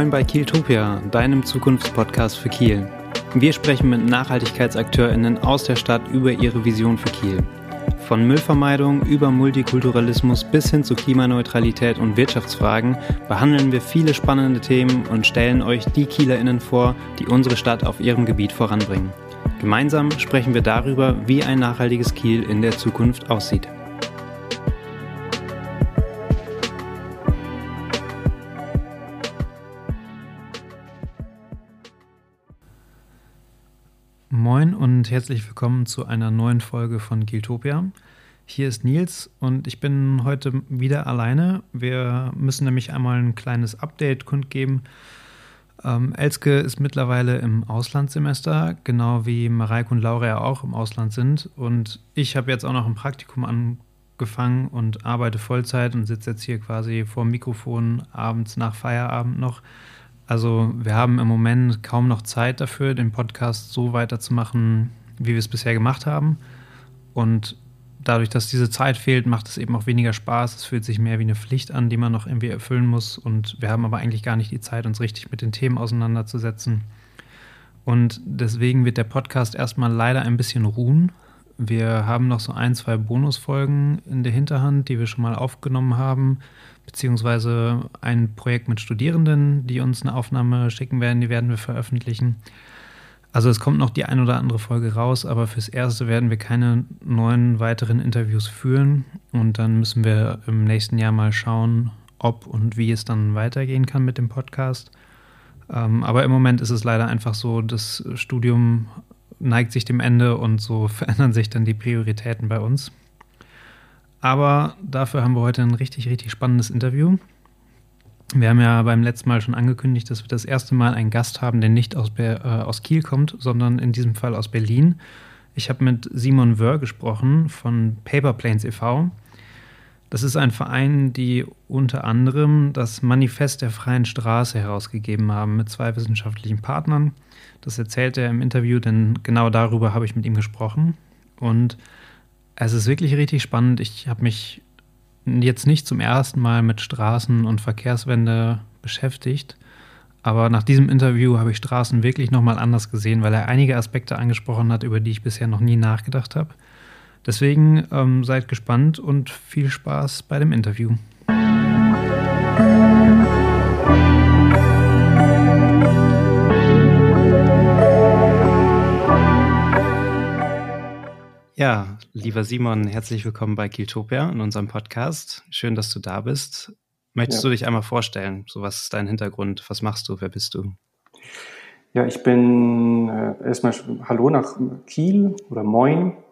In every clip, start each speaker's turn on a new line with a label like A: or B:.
A: Moin bei Kieltopia, deinem Zukunftspodcast für Kiel. Wir sprechen mit NachhaltigkeitsakteurInnen aus der Stadt über ihre Vision für Kiel. Von Müllvermeidung über Multikulturalismus bis hin zu Klimaneutralität und Wirtschaftsfragen behandeln wir viele spannende Themen und stellen euch die KielerInnen vor, die unsere Stadt auf ihrem Gebiet voranbringen. Gemeinsam sprechen wir darüber, wie ein nachhaltiges Kiel in der Zukunft aussieht. Moin und herzlich willkommen zu einer neuen Folge von Giltopia. Hier ist Nils und ich bin heute wieder alleine. Wir müssen nämlich einmal ein kleines Update kundgeben. Ähm, Elske ist mittlerweile im Auslandssemester, genau wie Mareike und Laura ja auch im Ausland sind. Und ich habe jetzt auch noch ein Praktikum angefangen und arbeite Vollzeit und sitze jetzt hier quasi vor dem Mikrofon abends nach Feierabend noch. Also wir haben im Moment kaum noch Zeit dafür, den Podcast so weiterzumachen, wie wir es bisher gemacht haben. Und dadurch, dass diese Zeit fehlt, macht es eben auch weniger Spaß. Es fühlt sich mehr wie eine Pflicht an, die man noch irgendwie erfüllen muss. Und wir haben aber eigentlich gar nicht die Zeit, uns richtig mit den Themen auseinanderzusetzen. Und deswegen wird der Podcast erstmal leider ein bisschen ruhen. Wir haben noch so ein, zwei Bonusfolgen in der Hinterhand, die wir schon mal aufgenommen haben beziehungsweise ein Projekt mit Studierenden, die uns eine Aufnahme schicken werden, die werden wir veröffentlichen. Also es kommt noch die ein oder andere Folge raus, aber fürs Erste werden wir keine neuen weiteren Interviews führen und dann müssen wir im nächsten Jahr mal schauen, ob und wie es dann weitergehen kann mit dem Podcast. Ähm, aber im Moment ist es leider einfach so, das Studium neigt sich dem Ende und so verändern sich dann die Prioritäten bei uns. Aber dafür haben wir heute ein richtig, richtig spannendes Interview. Wir haben ja beim letzten Mal schon angekündigt, dass wir das erste Mal einen Gast haben, der nicht aus, Be äh, aus Kiel kommt, sondern in diesem Fall aus Berlin. Ich habe mit Simon Wörr gesprochen von Paper Planes e.V. Das ist ein Verein, die unter anderem das Manifest der freien Straße herausgegeben haben mit zwei wissenschaftlichen Partnern. Das erzählt er im Interview, denn genau darüber habe ich mit ihm gesprochen. Und es ist wirklich richtig spannend. Ich habe mich jetzt nicht zum ersten Mal mit Straßen und Verkehrswende beschäftigt, aber nach diesem Interview habe ich Straßen wirklich nochmal anders gesehen, weil er einige Aspekte angesprochen hat, über die ich bisher noch nie nachgedacht habe. Deswegen ähm, seid gespannt und viel Spaß bei dem Interview. Ja, lieber Simon, herzlich willkommen bei Kiltopia in unserem Podcast. Schön, dass du da bist. Möchtest ja. du dich einmal vorstellen? So, was ist dein Hintergrund? Was machst du? Wer bist du?
B: Ja, ich bin äh, erstmal Hallo nach Kiel oder Moin.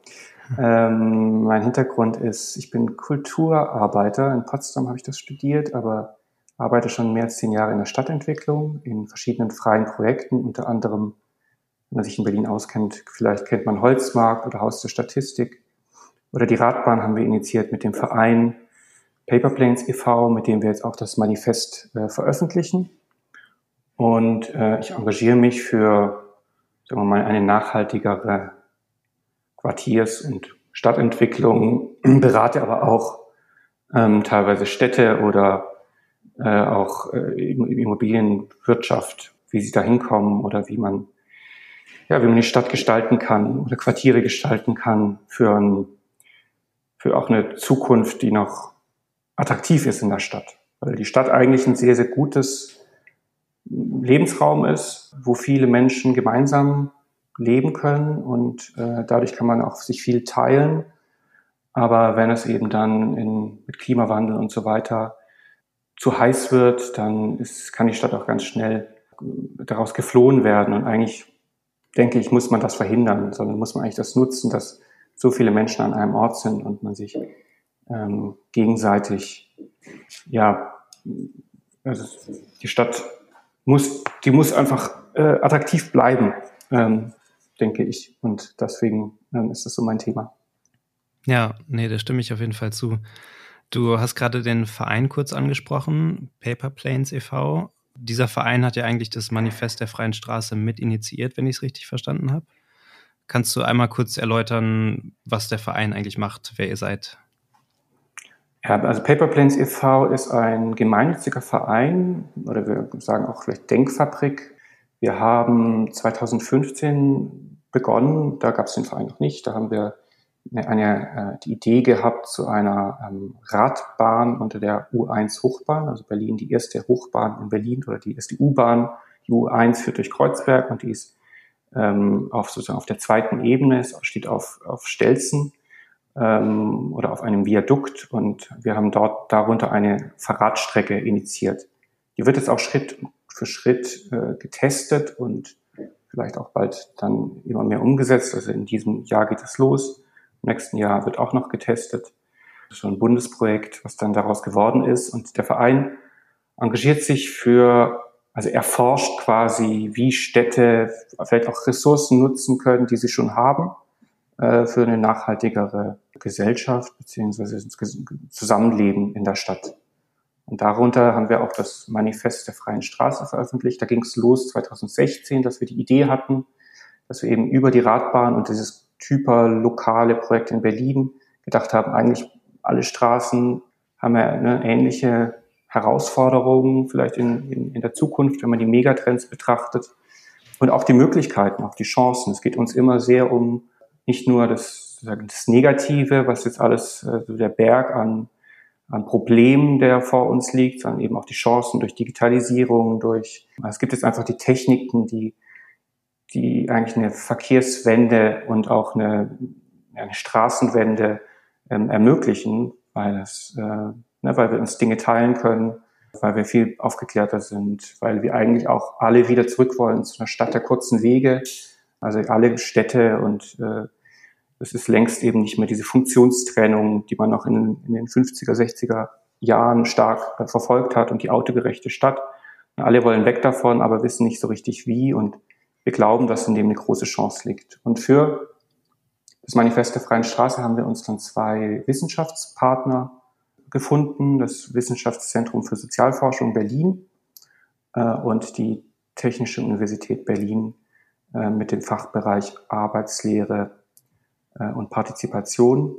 B: Ähm, mein Hintergrund ist, ich bin Kulturarbeiter. In Potsdam habe ich das studiert, aber arbeite schon mehr als zehn Jahre in der Stadtentwicklung, in verschiedenen freien Projekten, unter anderem wenn man sich in Berlin auskennt, vielleicht kennt man Holzmarkt oder Haus der Statistik. Oder die Radbahn haben wir initiiert mit dem Verein Paperplanes e.V., mit dem wir jetzt auch das Manifest äh, veröffentlichen. Und äh, ich engagiere mich für, sagen wir mal, eine nachhaltigere Quartiers- und Stadtentwicklung, berate aber auch ähm, teilweise Städte oder äh, auch äh, Immobilienwirtschaft, wie sie da hinkommen oder wie man ja, wie man die Stadt gestalten kann oder Quartiere gestalten kann für, ein, für auch eine Zukunft, die noch attraktiv ist in der Stadt. Weil die Stadt eigentlich ein sehr, sehr gutes Lebensraum ist, wo viele Menschen gemeinsam leben können und äh, dadurch kann man auch sich viel teilen. Aber wenn es eben dann in, mit Klimawandel und so weiter zu heiß wird, dann ist, kann die Stadt auch ganz schnell daraus geflohen werden und eigentlich denke ich, muss man das verhindern, sondern muss man eigentlich das nutzen, dass so viele Menschen an einem Ort sind und man sich ähm, gegenseitig, ja, also die Stadt muss, die muss einfach äh, attraktiv bleiben, ähm, denke ich. Und deswegen ähm, ist das so mein Thema.
A: Ja, nee, da stimme ich auf jeden Fall zu. Du hast gerade den Verein kurz angesprochen, Paper Planes e.V dieser Verein hat ja eigentlich das Manifest der Freien Straße mit initiiert, wenn ich es richtig verstanden habe. Kannst du einmal kurz erläutern, was der Verein eigentlich macht, wer ihr seid?
B: Ja, also Paper Planes e.V. ist ein gemeinnütziger Verein oder wir sagen auch vielleicht Denkfabrik. Wir haben 2015 begonnen, da gab es den Verein noch nicht, da haben wir eine, äh, die Idee gehabt zu einer ähm, Radbahn unter der U1 Hochbahn, also Berlin, die erste Hochbahn in Berlin oder die erste U-Bahn. Die U1 führt durch Kreuzberg und die ist ähm, auf sozusagen auf der zweiten Ebene, es steht auf, auf Stelzen ähm, oder auf einem Viadukt und wir haben dort darunter eine Fahrradstrecke initiiert. Die wird jetzt auch Schritt für Schritt äh, getestet und vielleicht auch bald dann immer mehr umgesetzt. Also in diesem Jahr geht es los. Im nächsten Jahr wird auch noch getestet. Schon ein Bundesprojekt, was dann daraus geworden ist. Und der Verein engagiert sich für, also erforscht quasi, wie Städte vielleicht auch Ressourcen nutzen können, die sie schon haben, äh, für eine nachhaltigere Gesellschaft beziehungsweise Zusammenleben in der Stadt. Und darunter haben wir auch das Manifest der Freien Straße veröffentlicht. Da ging es los 2016, dass wir die Idee hatten, dass wir eben über die Radbahn und dieses Typer lokale Projekt in Berlin gedacht haben, eigentlich alle Straßen haben ja eine ähnliche Herausforderungen vielleicht in, in, in der Zukunft, wenn man die Megatrends betrachtet und auch die Möglichkeiten, auch die Chancen. Es geht uns immer sehr um nicht nur das, das Negative, was jetzt alles also der Berg an, an Problemen, der vor uns liegt, sondern eben auch die Chancen durch Digitalisierung, durch es gibt jetzt einfach die Techniken, die die eigentlich eine Verkehrswende und auch eine, eine Straßenwende ähm, ermöglichen, weil es, äh, ne, weil wir uns Dinge teilen können, weil wir viel aufgeklärter sind, weil wir eigentlich auch alle wieder zurück wollen zu einer Stadt der kurzen Wege, also alle Städte und äh, es ist längst eben nicht mehr diese Funktionstrennung, die man noch in, in den 50er, 60er Jahren stark äh, verfolgt hat und die autogerechte Stadt. Alle wollen weg davon, aber wissen nicht so richtig wie und wir glauben, dass in dem eine große Chance liegt. Und für das Manifest der Freien Straße haben wir uns dann zwei Wissenschaftspartner gefunden, das Wissenschaftszentrum für Sozialforschung Berlin äh, und die Technische Universität Berlin äh, mit dem Fachbereich Arbeitslehre äh, und Partizipation.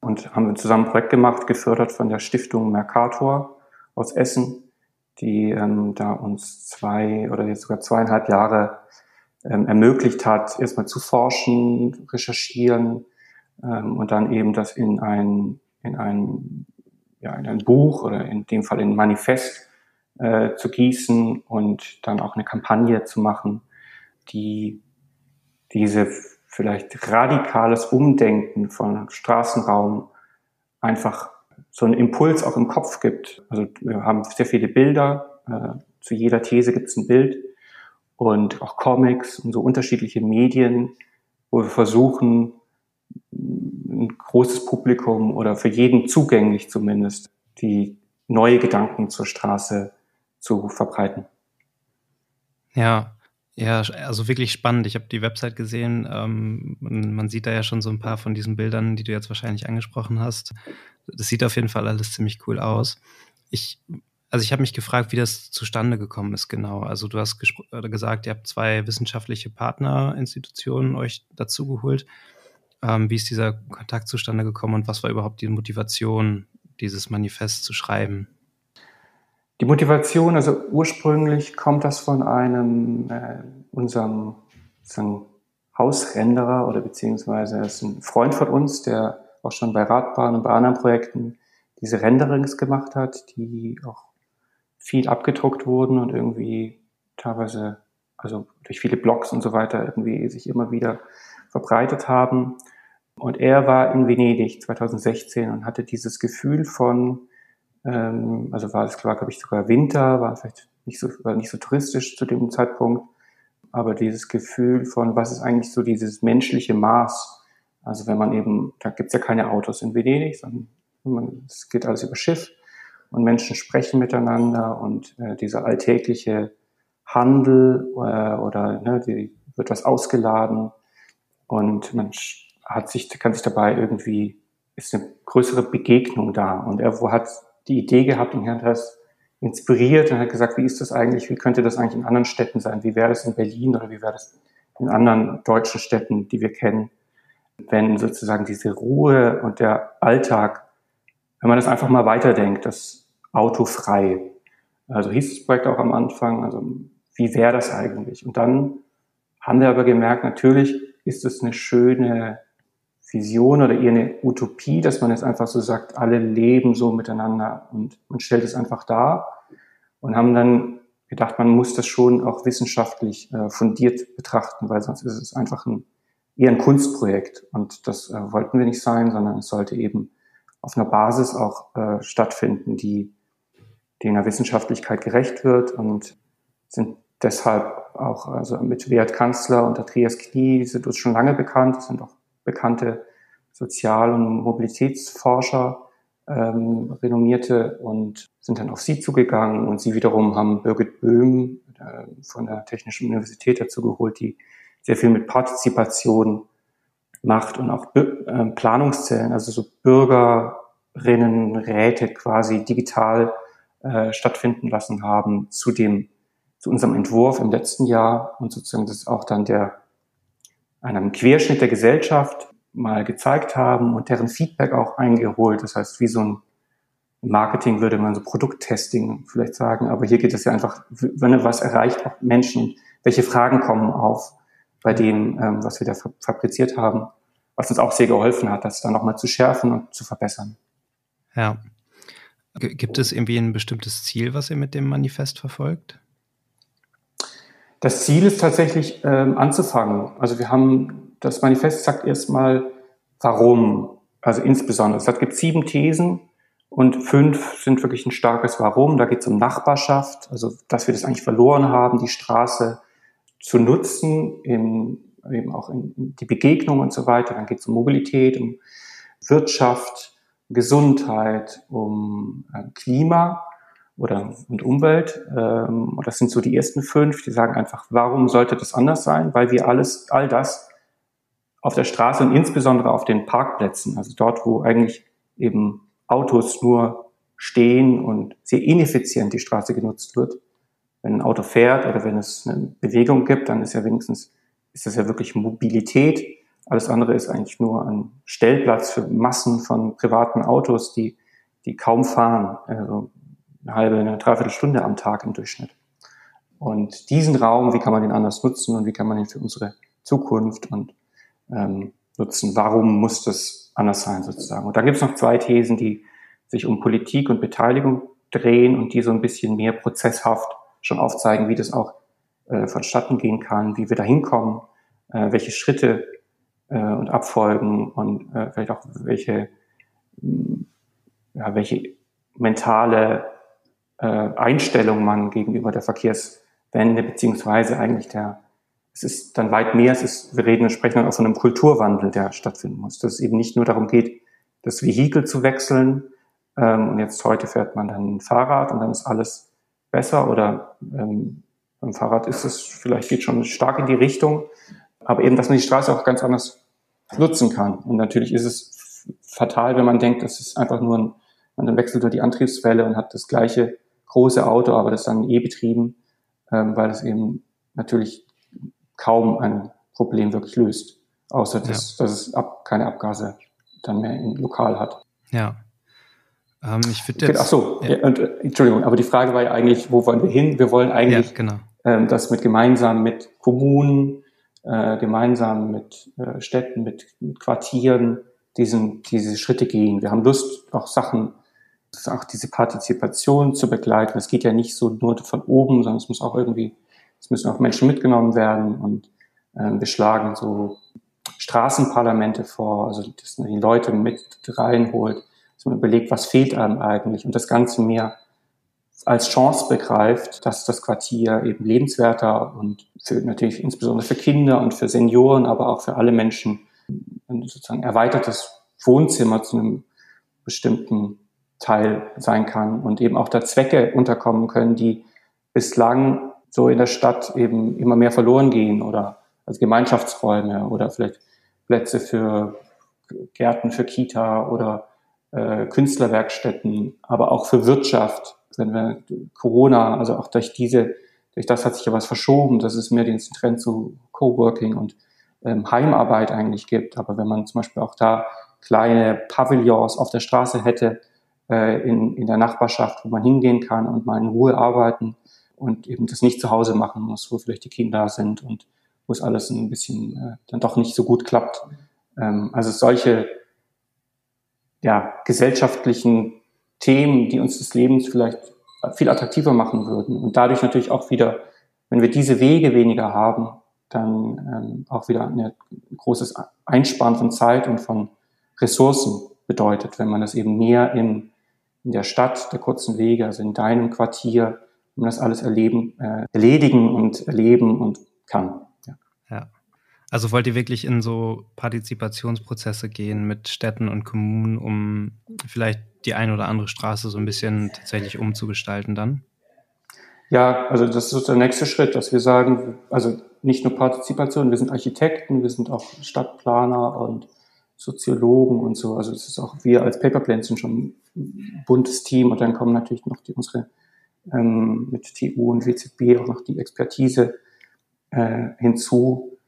B: Und haben zusammen ein Projekt gemacht, gefördert von der Stiftung Mercator aus Essen, die ähm, da uns zwei oder jetzt sogar zweieinhalb Jahre ähm, ermöglicht hat, erstmal zu forschen, recherchieren ähm, und dann eben das in ein, in ein, ja, in ein Buch oder in dem Fall in ein Manifest äh, zu gießen und dann auch eine Kampagne zu machen, die diese vielleicht radikales Umdenken von Straßenraum einfach so einen Impuls auch im Kopf gibt. Also wir haben sehr viele Bilder, äh, zu jeder These gibt es ein Bild und auch Comics und so unterschiedliche Medien, wo wir versuchen, ein großes Publikum oder für jeden zugänglich zumindest, die neue Gedanken zur Straße zu verbreiten.
A: Ja, ja, also wirklich spannend. Ich habe die Website gesehen. Ähm, man sieht da ja schon so ein paar von diesen Bildern, die du jetzt wahrscheinlich angesprochen hast. Das sieht auf jeden Fall alles ziemlich cool aus. Ich, also ich habe mich gefragt, wie das zustande gekommen ist genau. Also du hast gesagt, ihr habt zwei wissenschaftliche Partnerinstitutionen euch dazugeholt. Ähm, wie ist dieser Kontakt zustande gekommen und was war überhaupt die Motivation, dieses Manifest zu schreiben?
B: Die Motivation, also ursprünglich kommt das von einem, äh, unserem sozusagen Hausrenderer oder beziehungsweise ist ein Freund von uns, der auch schon bei Radbahn und bei anderen Projekten diese Renderings gemacht hat, die auch viel abgedruckt wurden und irgendwie teilweise, also durch viele Blogs und so weiter irgendwie sich immer wieder verbreitet haben. Und er war in Venedig 2016 und hatte dieses Gefühl von, ähm, also war es, glaube ich, sogar Winter, war vielleicht nicht so, war nicht so touristisch zu dem Zeitpunkt, aber dieses Gefühl von, was ist eigentlich so dieses menschliche Maß? Also wenn man eben, da gibt's ja keine Autos in Venedig, sondern man, es geht alles über Schiff und Menschen sprechen miteinander und äh, dieser alltägliche Handel äh, oder ne, die, wird was ausgeladen und man hat sich, kann sich dabei irgendwie, ist eine größere Begegnung da und er hat die Idee gehabt und hat das inspiriert und hat gesagt, wie ist das eigentlich, wie könnte das eigentlich in anderen Städten sein? Wie wäre das in Berlin oder wie wäre das in anderen deutschen Städten, die wir kennen, wenn sozusagen diese Ruhe und der Alltag wenn man das einfach mal weiterdenkt, das autofrei. Also hieß das Projekt auch am Anfang, also wie wäre das eigentlich? Und dann haben wir aber gemerkt, natürlich ist es eine schöne Vision oder eher eine Utopie, dass man jetzt einfach so sagt, alle leben so miteinander und man stellt es einfach dar und haben dann gedacht, man muss das schon auch wissenschaftlich äh, fundiert betrachten, weil sonst ist es einfach ein, eher ein Kunstprojekt und das äh, wollten wir nicht sein, sondern es sollte eben auf einer Basis auch äh, stattfinden, die, die in der Wissenschaftlichkeit gerecht wird und sind deshalb auch also mit Wert Kanzler und Andreas Knie sind uns schon lange bekannt, sind auch bekannte Sozial- und Mobilitätsforscher, ähm, renommierte und sind dann auf sie zugegangen und sie wiederum haben Birgit Böhm äh, von der Technischen Universität dazu geholt, die sehr viel mit Partizipation macht und auch äh, Planungszellen, also so Bürgerinnenräte quasi digital äh, stattfinden lassen haben zu dem zu unserem Entwurf im letzten Jahr und sozusagen das auch dann der einem Querschnitt der Gesellschaft mal gezeigt haben und deren Feedback auch eingeholt. Das heißt, wie so ein Marketing würde man so Produkttesting vielleicht sagen, aber hier geht es ja einfach, wenn was erreicht auch Menschen, welche Fragen kommen auf bei dem, ähm, was wir da fabriziert haben, was uns auch sehr geholfen hat, das dann nochmal zu schärfen und zu verbessern.
A: Ja. Gibt es irgendwie ein bestimmtes Ziel, was ihr mit dem Manifest verfolgt?
B: Das Ziel ist tatsächlich ähm, anzufangen. Also wir haben das Manifest sagt erstmal, warum. Also insbesondere. Es gibt sieben Thesen und fünf sind wirklich ein starkes Warum. Da geht es um Nachbarschaft, also dass wir das eigentlich verloren haben, die Straße zu nutzen, in, eben auch in die Begegnung und so weiter. Dann geht es um Mobilität, um Wirtschaft, Gesundheit, um äh, Klima oder und Umwelt. Ähm, das sind so die ersten fünf, die sagen einfach, warum sollte das anders sein? Weil wir alles, all das auf der Straße und insbesondere auf den Parkplätzen, also dort, wo eigentlich eben Autos nur stehen und sehr ineffizient die Straße genutzt wird. Wenn ein Auto fährt oder wenn es eine Bewegung gibt, dann ist ja wenigstens, ist das ja wirklich Mobilität. Alles andere ist eigentlich nur ein Stellplatz für Massen von privaten Autos, die, die kaum fahren, also eine halbe, eine Dreiviertelstunde am Tag im Durchschnitt. Und diesen Raum, wie kann man den anders nutzen und wie kann man ihn für unsere Zukunft und ähm, nutzen. Warum muss das anders sein sozusagen? Und da gibt es noch zwei Thesen, die sich um Politik und Beteiligung drehen und die so ein bisschen mehr prozesshaft schon aufzeigen, wie das auch äh, vonstatten gehen kann, wie wir da hinkommen, äh, welche Schritte äh, und Abfolgen und äh, vielleicht auch welche, ja, welche mentale äh, Einstellung man gegenüber der Verkehrswende beziehungsweise eigentlich der es ist dann weit mehr, es ist, wir reden und sprechen dann auch von einem Kulturwandel, der stattfinden muss. Dass es eben nicht nur darum geht, das Vehikel zu wechseln ähm, und jetzt heute fährt man dann ein Fahrrad und dann ist alles besser oder ähm, beim Fahrrad ist es vielleicht geht schon stark in die Richtung, aber eben, dass man die Straße auch ganz anders nutzen kann. Und natürlich ist es fatal, wenn man denkt, das ist einfach nur ein, man dann wechselt nur die Antriebswelle und hat das gleiche große Auto, aber das dann eh betrieben, ähm, weil es eben natürlich kaum ein Problem wirklich löst, außer dass, ja. dass es ab, keine Abgase dann mehr im Lokal hat.
A: Ja. Ähm, ich würde
B: jetzt. Ach so, ja. und, äh, Entschuldigung, aber die Frage war ja eigentlich, wo wollen wir hin? Wir wollen eigentlich
A: ja, genau.
B: ähm, das mit gemeinsam mit Kommunen, äh, gemeinsam mit äh, Städten, mit, mit Quartieren diesen, diese Schritte gehen. Wir haben Lust, auch Sachen, auch diese Partizipation zu begleiten. Es geht ja nicht so nur von oben, sondern es muss auch irgendwie es müssen auch Menschen mitgenommen werden und äh, wir schlagen so Straßenparlamente vor, also dass man die Leute mit reinholt, dass man überlegt, was fehlt einem eigentlich und das Ganze mehr als Chance begreift, dass das Quartier eben lebenswerter und für, natürlich insbesondere für Kinder und für Senioren, aber auch für alle Menschen ein sozusagen erweitertes Wohnzimmer zu einem bestimmten Teil sein kann und eben auch da Zwecke unterkommen können, die bislang so in der Stadt eben immer mehr verloren gehen oder als Gemeinschaftsräume oder vielleicht Plätze für Gärten für Kita oder äh, Künstlerwerkstätten, aber auch für Wirtschaft. Wenn wir Corona, also auch durch diese, durch das hat sich ja was verschoben, dass es mehr den Trend zu Coworking und ähm, Heimarbeit eigentlich gibt. Aber wenn man zum Beispiel auch da kleine Pavillons auf der Straße hätte, äh, in, in der Nachbarschaft, wo man hingehen kann und mal in Ruhe arbeiten und eben das nicht zu Hause machen muss, wo vielleicht die Kinder sind und wo es alles ein bisschen äh, dann doch nicht so gut klappt. Ähm, also solche ja, gesellschaftlichen Themen, die uns das Leben vielleicht viel attraktiver machen würden und dadurch natürlich auch wieder, wenn wir diese Wege weniger haben, dann ähm, auch wieder ein großes Einsparen von Zeit und von Ressourcen bedeutet, wenn man das eben mehr in, in der Stadt der kurzen Wege, also in deinem Quartier, um das alles erleben, äh, erledigen und erleben und kann.
A: Ja. ja. Also wollt ihr wirklich in so Partizipationsprozesse gehen mit Städten und Kommunen, um vielleicht die eine oder andere Straße so ein bisschen tatsächlich umzugestalten dann?
B: Ja, also das ist der nächste Schritt, dass wir sagen, also nicht nur Partizipation, wir sind Architekten, wir sind auch Stadtplaner und Soziologen und so. Also es ist auch wir als Paperplanes sind schon ein buntes Team und dann kommen natürlich noch die unsere ähm, mit TU und WZB auch noch die Expertise äh, hinzu,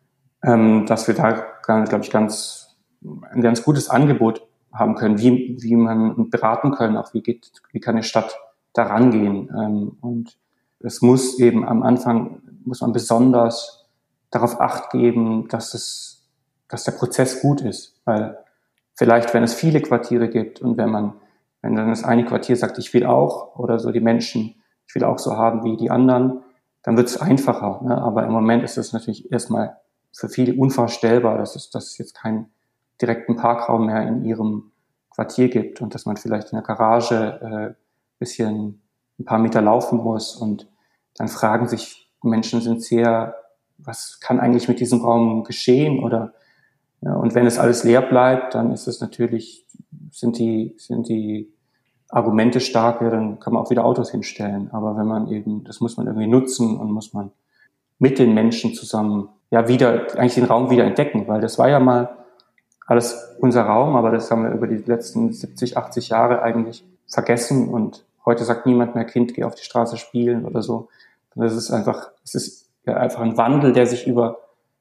B: ähm, dass wir da, glaube ich, ganz ein ganz gutes Angebot haben können, wie, wie man beraten können, auch wie geht, wie kann eine Stadt da rangehen. Ähm, und es muss eben am Anfang, muss man besonders darauf acht geben, dass es, dass der Prozess gut ist. Weil vielleicht, wenn es viele Quartiere gibt und wenn man, wenn dann das eine Quartier sagt, ich will auch, oder so die Menschen, ich will auch so haben wie die anderen, dann wird es einfacher. Ne? Aber im Moment ist es natürlich erstmal für viele unvorstellbar, dass es, dass es jetzt keinen direkten Parkraum mehr in ihrem Quartier gibt und dass man vielleicht in der Garage äh, bisschen ein paar Meter laufen muss und dann fragen sich Menschen sind sehr, was kann eigentlich mit diesem Raum geschehen oder ja, und wenn es alles leer bleibt, dann ist es natürlich sind die sind die Argumente stark, dann kann man auch wieder Autos hinstellen. Aber wenn man eben, das muss man irgendwie nutzen und muss man mit den Menschen zusammen ja wieder eigentlich den Raum wieder entdecken, weil das war ja mal alles unser Raum, aber das haben wir über die letzten 70, 80 Jahre eigentlich vergessen und heute sagt niemand mehr, Kind, geh auf die Straße spielen oder so. Das ist einfach, es ist ja einfach ein Wandel, der sich über,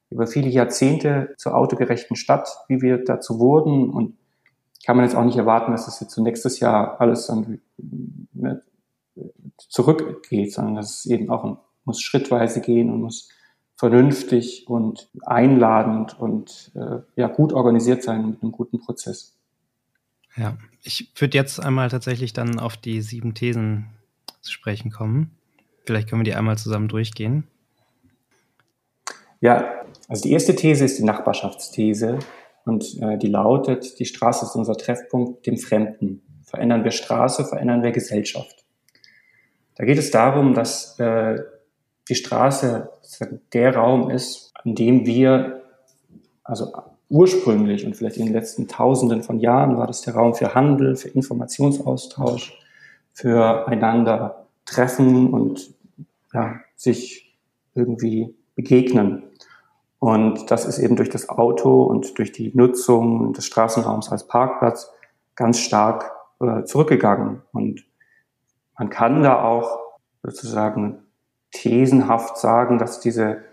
B: über viele Jahrzehnte zur autogerechten Stadt, wie wir dazu wurden und kann man jetzt auch nicht erwarten, dass das jetzt so nächstes Jahr alles dann ne, zurückgeht, sondern dass es eben auch muss schrittweise gehen und muss vernünftig und einladend und äh, ja gut organisiert sein mit einem guten Prozess.
A: Ja, ich würde jetzt einmal tatsächlich dann auf die sieben Thesen zu sprechen kommen. Vielleicht können wir die einmal zusammen durchgehen.
B: Ja, also die erste These ist die Nachbarschaftsthese und äh, die lautet, die Straße ist unser Treffpunkt dem Fremden. Verändern wir Straße, verändern wir Gesellschaft. Da geht es darum, dass äh, die Straße der Raum ist, an dem wir, also ursprünglich und vielleicht in den letzten Tausenden von Jahren war das der Raum für Handel, für Informationsaustausch, für einander treffen und ja, sich irgendwie begegnen. Und das ist eben durch das Auto und durch die Nutzung des Straßenraums als Parkplatz ganz stark äh, zurückgegangen. Und man kann da auch sozusagen thesenhaft sagen, dass diese,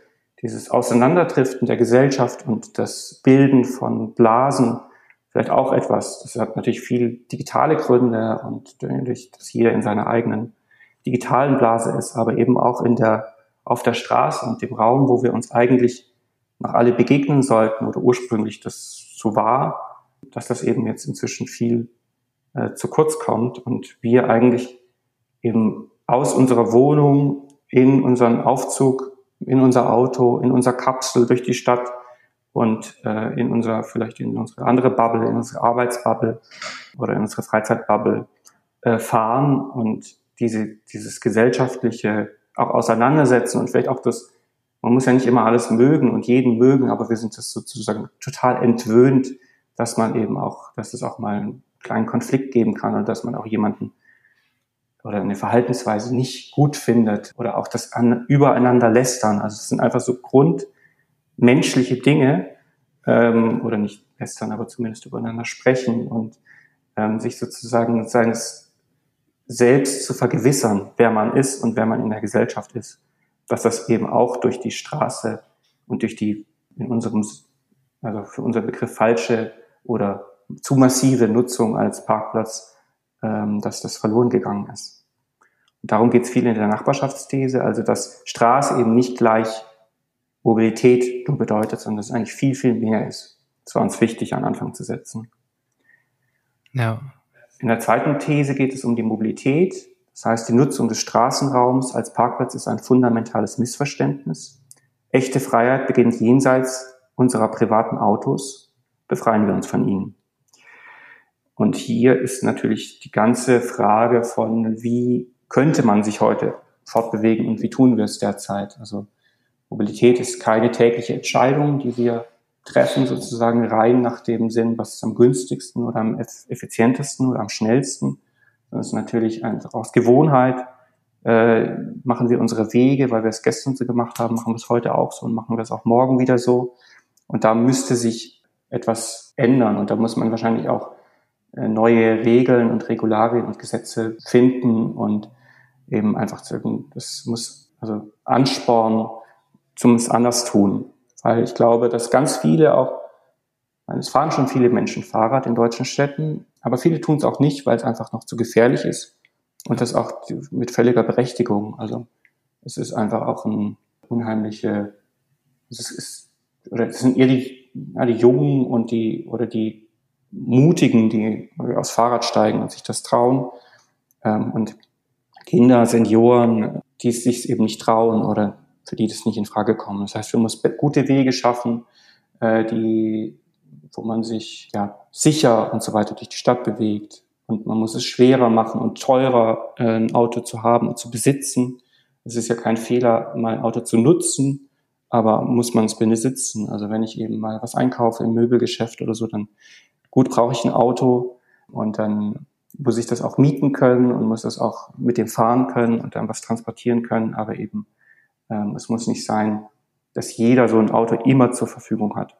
B: dieses Auseinanderdriften der Gesellschaft und das Bilden von Blasen vielleicht auch etwas, das hat natürlich viel digitale Gründe und durch das jeder in seiner eigenen digitalen Blase ist, aber eben auch in der, auf der Straße und dem Raum, wo wir uns eigentlich noch alle begegnen sollten oder ursprünglich das so war, dass das eben jetzt inzwischen viel äh, zu kurz kommt und wir eigentlich eben aus unserer Wohnung in unseren Aufzug, in unser Auto, in unser Kapsel durch die Stadt und äh, in unser, vielleicht in unsere andere Bubble, in unsere Arbeitsbubble oder in unsere Freizeitbubble äh, fahren und diese, dieses gesellschaftliche auch auseinandersetzen und vielleicht auch das, man muss ja nicht immer alles mögen und jeden mögen, aber wir sind das sozusagen total entwöhnt, dass man eben auch, dass es auch mal einen kleinen Konflikt geben kann und dass man auch jemanden oder eine Verhaltensweise nicht gut findet oder auch das an, übereinander lästern. Also es sind einfach so grundmenschliche Dinge ähm, oder nicht lästern, aber zumindest übereinander sprechen und ähm, sich sozusagen seines selbst zu vergewissern, wer man ist und wer man in der Gesellschaft ist, dass das eben auch durch die Straße und durch die in unserem, also für unser Begriff falsche oder zu massive Nutzung als Parkplatz ähm, dass das verloren gegangen ist. Und darum geht es viel in der Nachbarschaftsthese, also dass Straße eben nicht gleich Mobilität nur bedeutet, sondern dass es eigentlich viel, viel mehr ist. Das war uns wichtig, an Anfang zu setzen. Ja. In der zweiten These geht es um die Mobilität. Das heißt, die Nutzung des Straßenraums als Parkplatz ist ein fundamentales Missverständnis. Echte Freiheit beginnt jenseits unserer privaten Autos. Befreien wir uns von ihnen. Und hier ist natürlich die ganze Frage von, wie könnte man sich heute fortbewegen und wie tun wir es derzeit? Also Mobilität ist keine tägliche Entscheidung, die wir treffen, sozusagen rein nach dem Sinn, was ist am günstigsten oder am effizientesten oder am schnellsten. Das ist natürlich einfach aus Gewohnheit äh, machen wir unsere Wege, weil wir es gestern so gemacht haben, machen wir es heute auch so und machen wir es auch morgen wieder so. Und da müsste sich etwas ändern und da muss man wahrscheinlich auch äh, neue Regeln und Regularien und Gesetze finden und eben einfach sagen, das muss also Ansporn zum es anders tun. Weil ich glaube, dass ganz viele auch, es fahren schon viele Menschen Fahrrad in deutschen Städten, aber viele tun es auch nicht, weil es einfach noch zu gefährlich ist. Und das auch mit völliger Berechtigung. Also es ist einfach auch ein unheimliche, es ist, oder es sind eher die, ja, die Jungen und die, oder die Mutigen, die aufs Fahrrad steigen und sich das trauen. Ähm, und Kinder, Senioren, die es sich eben nicht trauen oder für die das nicht in Frage kommt. Das heißt, wir müssen gute Wege schaffen, äh, die, wo man sich ja sicher und so weiter durch die Stadt bewegt. Und man muss es schwerer machen und teurer, äh, ein Auto zu haben und zu besitzen. Es ist ja kein Fehler, mal ein Auto zu nutzen, aber muss man es besitzen. Also wenn ich eben mal was einkaufe im Möbelgeschäft oder so, dann gut brauche ich ein Auto und dann muss ich das auch mieten können und muss das auch mit dem fahren können und dann was transportieren können, aber eben ähm, es muss nicht sein, dass jeder so ein Auto immer zur Verfügung hat.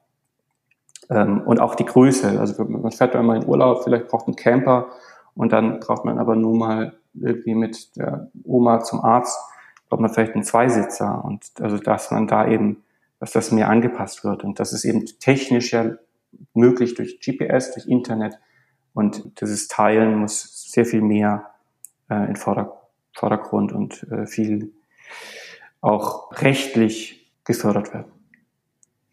B: Ähm, und auch die Größe. Also man fährt einmal in Urlaub, vielleicht braucht ein Camper und dann braucht man aber nur mal irgendwie mit der Oma zum Arzt, braucht man vielleicht einen Zweisitzer. Und also dass man da eben, dass das mehr angepasst wird. Und das ist eben technisch ja möglich durch GPS, durch Internet. Und dieses Teilen muss sehr viel mehr äh, in Vordergrund und äh, viel auch rechtlich gefördert werden.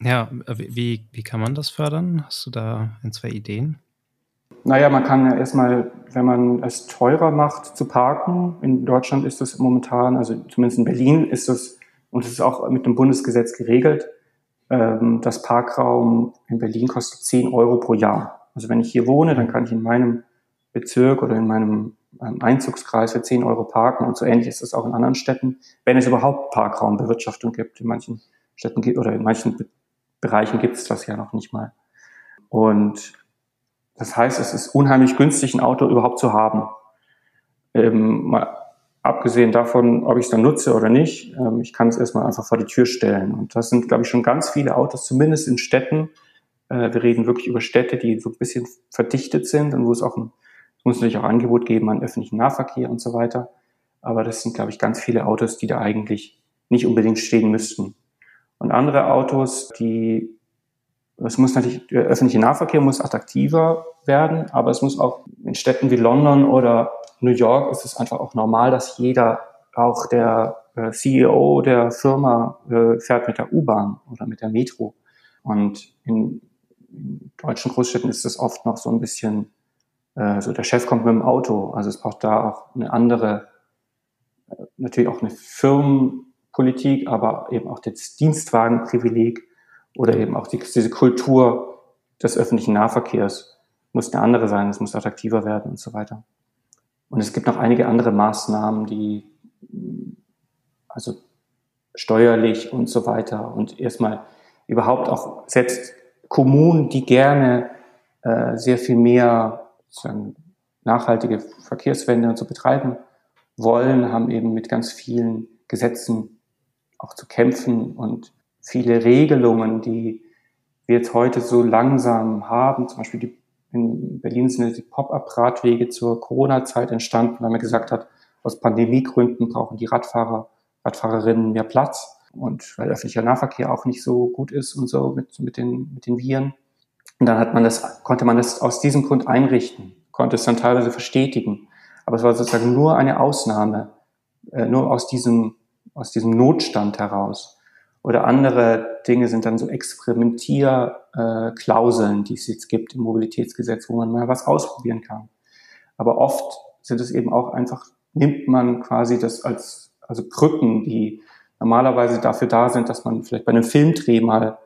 A: Ja, wie, wie kann man das fördern? Hast du da ein, zwei Ideen?
B: Naja, man kann ja erstmal, wenn man es teurer macht zu parken, in Deutschland ist das momentan, also zumindest in Berlin ist das, und es ist auch mit dem Bundesgesetz geregelt, ähm, das Parkraum in Berlin kostet 10 Euro pro Jahr. Also wenn ich hier wohne, dann kann ich in meinem Bezirk oder in meinem ähm, Einzugskreis für 10 Euro parken und so ähnlich ist es auch in anderen Städten, wenn es überhaupt Parkraumbewirtschaftung gibt. In manchen Städten oder in manchen Bereichen gibt es das ja noch nicht mal. Und das heißt, es ist unheimlich günstig, ein Auto überhaupt zu haben. Ähm, mal abgesehen davon, ob ich es dann nutze oder nicht, ähm, ich kann es erstmal einfach vor die Tür stellen. Und das sind, glaube ich, schon ganz viele Autos, zumindest in Städten. Äh, wir reden wirklich über Städte, die so ein bisschen verdichtet sind und wo es auch ein es muss natürlich auch Angebot geben an öffentlichen Nahverkehr und so weiter. Aber das sind, glaube ich, ganz viele Autos, die da eigentlich nicht unbedingt stehen müssten. Und andere Autos, die, es muss natürlich, der öffentliche Nahverkehr muss attraktiver werden, aber es muss auch in Städten wie London oder New York ist es einfach auch normal, dass jeder, auch der äh, CEO der Firma, äh, fährt mit der U-Bahn oder mit der Metro. Und in, deutschen Großstädten ist es oft noch so ein bisschen also der Chef kommt mit dem Auto. Also es braucht da auch eine andere, äh, natürlich auch eine Firmenpolitik, aber eben auch das Dienstwagenprivileg oder eben auch die, diese Kultur des öffentlichen Nahverkehrs muss eine andere sein. Es muss attraktiver werden und so weiter. Und es gibt noch einige andere Maßnahmen, die also steuerlich und so weiter und erstmal überhaupt auch selbst Kommunen, die gerne äh, sehr viel mehr nachhaltige Verkehrswende zu betreiben wollen, haben eben mit ganz vielen Gesetzen auch zu kämpfen und viele Regelungen, die wir jetzt heute so langsam haben, zum Beispiel die, in Berlin sind die Pop-up-Radwege zur Corona-Zeit entstanden, weil man gesagt hat, aus Pandemiegründen brauchen die Radfahrer, Radfahrerinnen mehr Platz und weil öffentlicher Nahverkehr auch nicht so gut ist und so mit, mit, den, mit den Viren. Und dann hat man das, konnte man das aus diesem Grund einrichten. konnte es dann teilweise verstetigen. Aber es war sozusagen nur eine Ausnahme, äh, nur aus diesem, aus diesem Notstand heraus. Oder andere Dinge sind dann so Experimentierklauseln, äh, die es jetzt gibt im Mobilitätsgesetz, wo man mal was ausprobieren kann. Aber oft sind es eben auch einfach, nimmt man quasi das als, also Krücken, die normalerweise dafür da sind, dass man vielleicht bei einem Filmdreh mal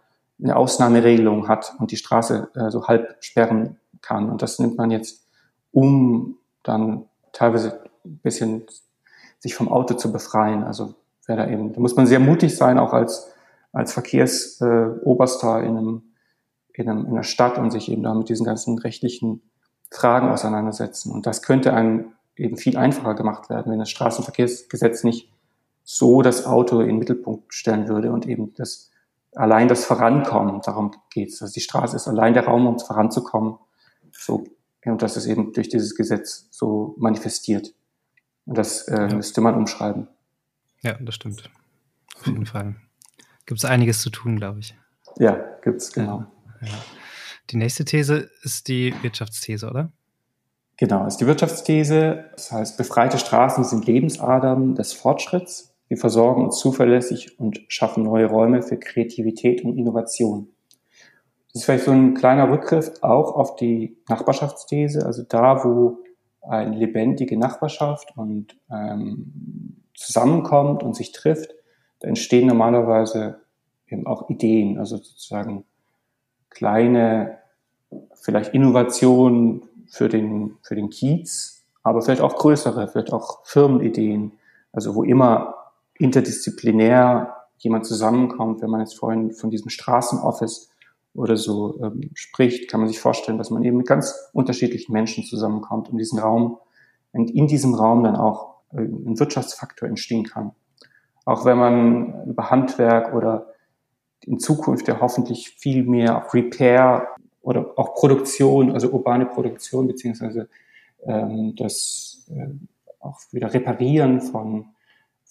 B: eine Ausnahmeregelung hat und die Straße äh, so halb sperren kann. Und das nimmt man jetzt, um dann teilweise ein bisschen sich vom Auto zu befreien. Also wer da eben, da muss man sehr mutig sein, auch als, als Verkehrsoberster äh, in, einem, in, einem, in einer Stadt und sich eben da mit diesen ganzen rechtlichen Fragen auseinandersetzen. Und das könnte einem eben viel einfacher gemacht werden, wenn das Straßenverkehrsgesetz nicht so das Auto in den Mittelpunkt stellen würde und eben das allein das Vorankommen, darum geht's. Also die Straße ist allein der Raum, um voranzukommen. So, und das ist eben durch dieses Gesetz so manifestiert. Und das äh, ja. müsste man umschreiben.
A: Ja, das stimmt. Auf jeden Fall. Gibt es einiges zu tun, glaube ich.
B: Ja, gibt's, genau.
A: Ja, ja. Die nächste These ist die Wirtschaftsthese, oder?
B: Genau, ist die Wirtschaftsthese. Das heißt, befreite Straßen sind Lebensadern des Fortschritts. Wir versorgen uns zuverlässig und schaffen neue Räume für Kreativität und Innovation. Das ist vielleicht so ein kleiner Rückgriff auch auf die Nachbarschaftsthese, also da, wo eine lebendige Nachbarschaft und ähm, zusammenkommt und sich trifft, da entstehen normalerweise eben auch Ideen, also sozusagen kleine, vielleicht Innovationen für den, für den Kiez, aber vielleicht auch größere, vielleicht auch Firmenideen, also wo immer interdisziplinär jemand zusammenkommt, wenn man jetzt vorhin von diesem Straßenoffice oder so ähm, spricht, kann man sich vorstellen, dass man eben mit ganz unterschiedlichen Menschen zusammenkommt und diesen Raum und in diesem Raum dann auch ein Wirtschaftsfaktor entstehen kann. Auch wenn man über Handwerk oder in Zukunft ja hoffentlich viel mehr auf Repair oder auch Produktion, also urbane Produktion beziehungsweise ähm, das äh, auch wieder Reparieren von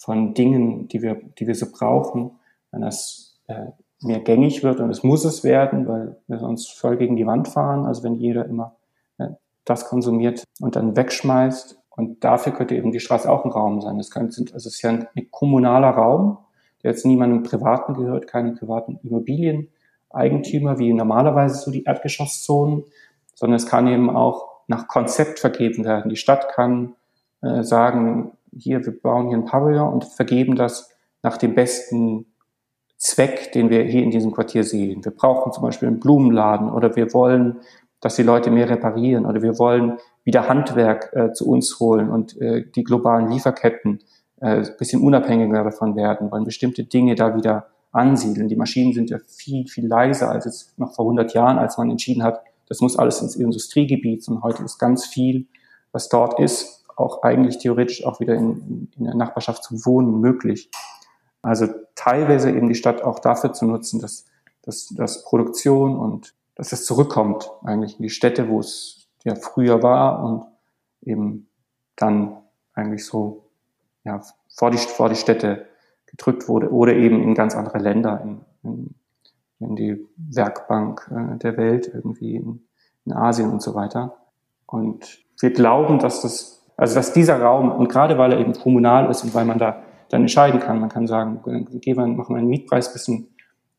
B: von Dingen, die wir, die wir so brauchen, wenn das äh, mehr gängig wird und es muss es werden, weil wir sonst voll gegen die Wand fahren. Also wenn jeder immer äh, das konsumiert und dann wegschmeißt. Und dafür könnte eben die Straße auch ein Raum sein. Es könnte, also es ist ja ein, ein kommunaler Raum, der jetzt niemandem Privaten gehört, keinem privaten Immobilieneigentümer, wie normalerweise so die Erdgeschosszonen, sondern es kann eben auch nach Konzept vergeben werden. Die Stadt kann äh, sagen, hier, wir bauen hier ein Pavillon und vergeben das nach dem besten Zweck, den wir hier in diesem Quartier sehen. Wir brauchen zum Beispiel einen Blumenladen oder wir wollen, dass die Leute mehr reparieren oder wir wollen wieder Handwerk äh, zu uns holen und äh, die globalen Lieferketten äh, bisschen unabhängiger davon werden, wollen bestimmte Dinge da wieder ansiedeln. Die Maschinen sind ja viel, viel leiser als jetzt noch vor 100 Jahren, als man entschieden hat, das muss alles ins Industriegebiet und heute ist ganz viel, was dort ist, auch eigentlich theoretisch auch wieder in, in der Nachbarschaft zu wohnen möglich. Also teilweise eben die Stadt auch dafür zu nutzen, dass, dass, dass Produktion und dass es zurückkommt eigentlich in die Städte, wo es ja früher war und eben dann eigentlich so ja, vor, die, vor die Städte gedrückt wurde oder eben in ganz andere Länder, in, in, in die Werkbank äh, der Welt, irgendwie in, in Asien und so weiter. Und wir glauben, dass das also dass dieser Raum, und gerade weil er eben kommunal ist und weil man da dann entscheiden kann, man kann sagen, gehen wir, machen wir einen Mietpreis bisschen,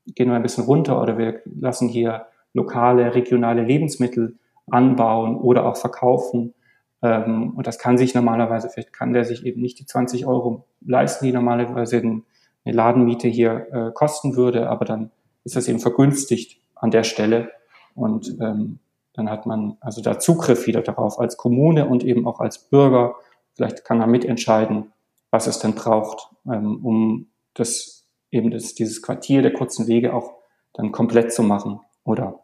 B: gehen wir ein bisschen runter oder wir lassen hier lokale, regionale Lebensmittel anbauen oder auch verkaufen. Ähm, und das kann sich normalerweise, vielleicht kann der sich eben nicht die 20 Euro leisten, die normalerweise eine Ladenmiete hier äh, kosten würde, aber dann ist das eben vergünstigt an der Stelle. Und ähm, dann hat man also da Zugriff wieder darauf als Kommune und eben auch als Bürger. Vielleicht kann er mitentscheiden, was es denn braucht, ähm, um das eben das, dieses Quartier der kurzen Wege auch dann komplett zu machen oder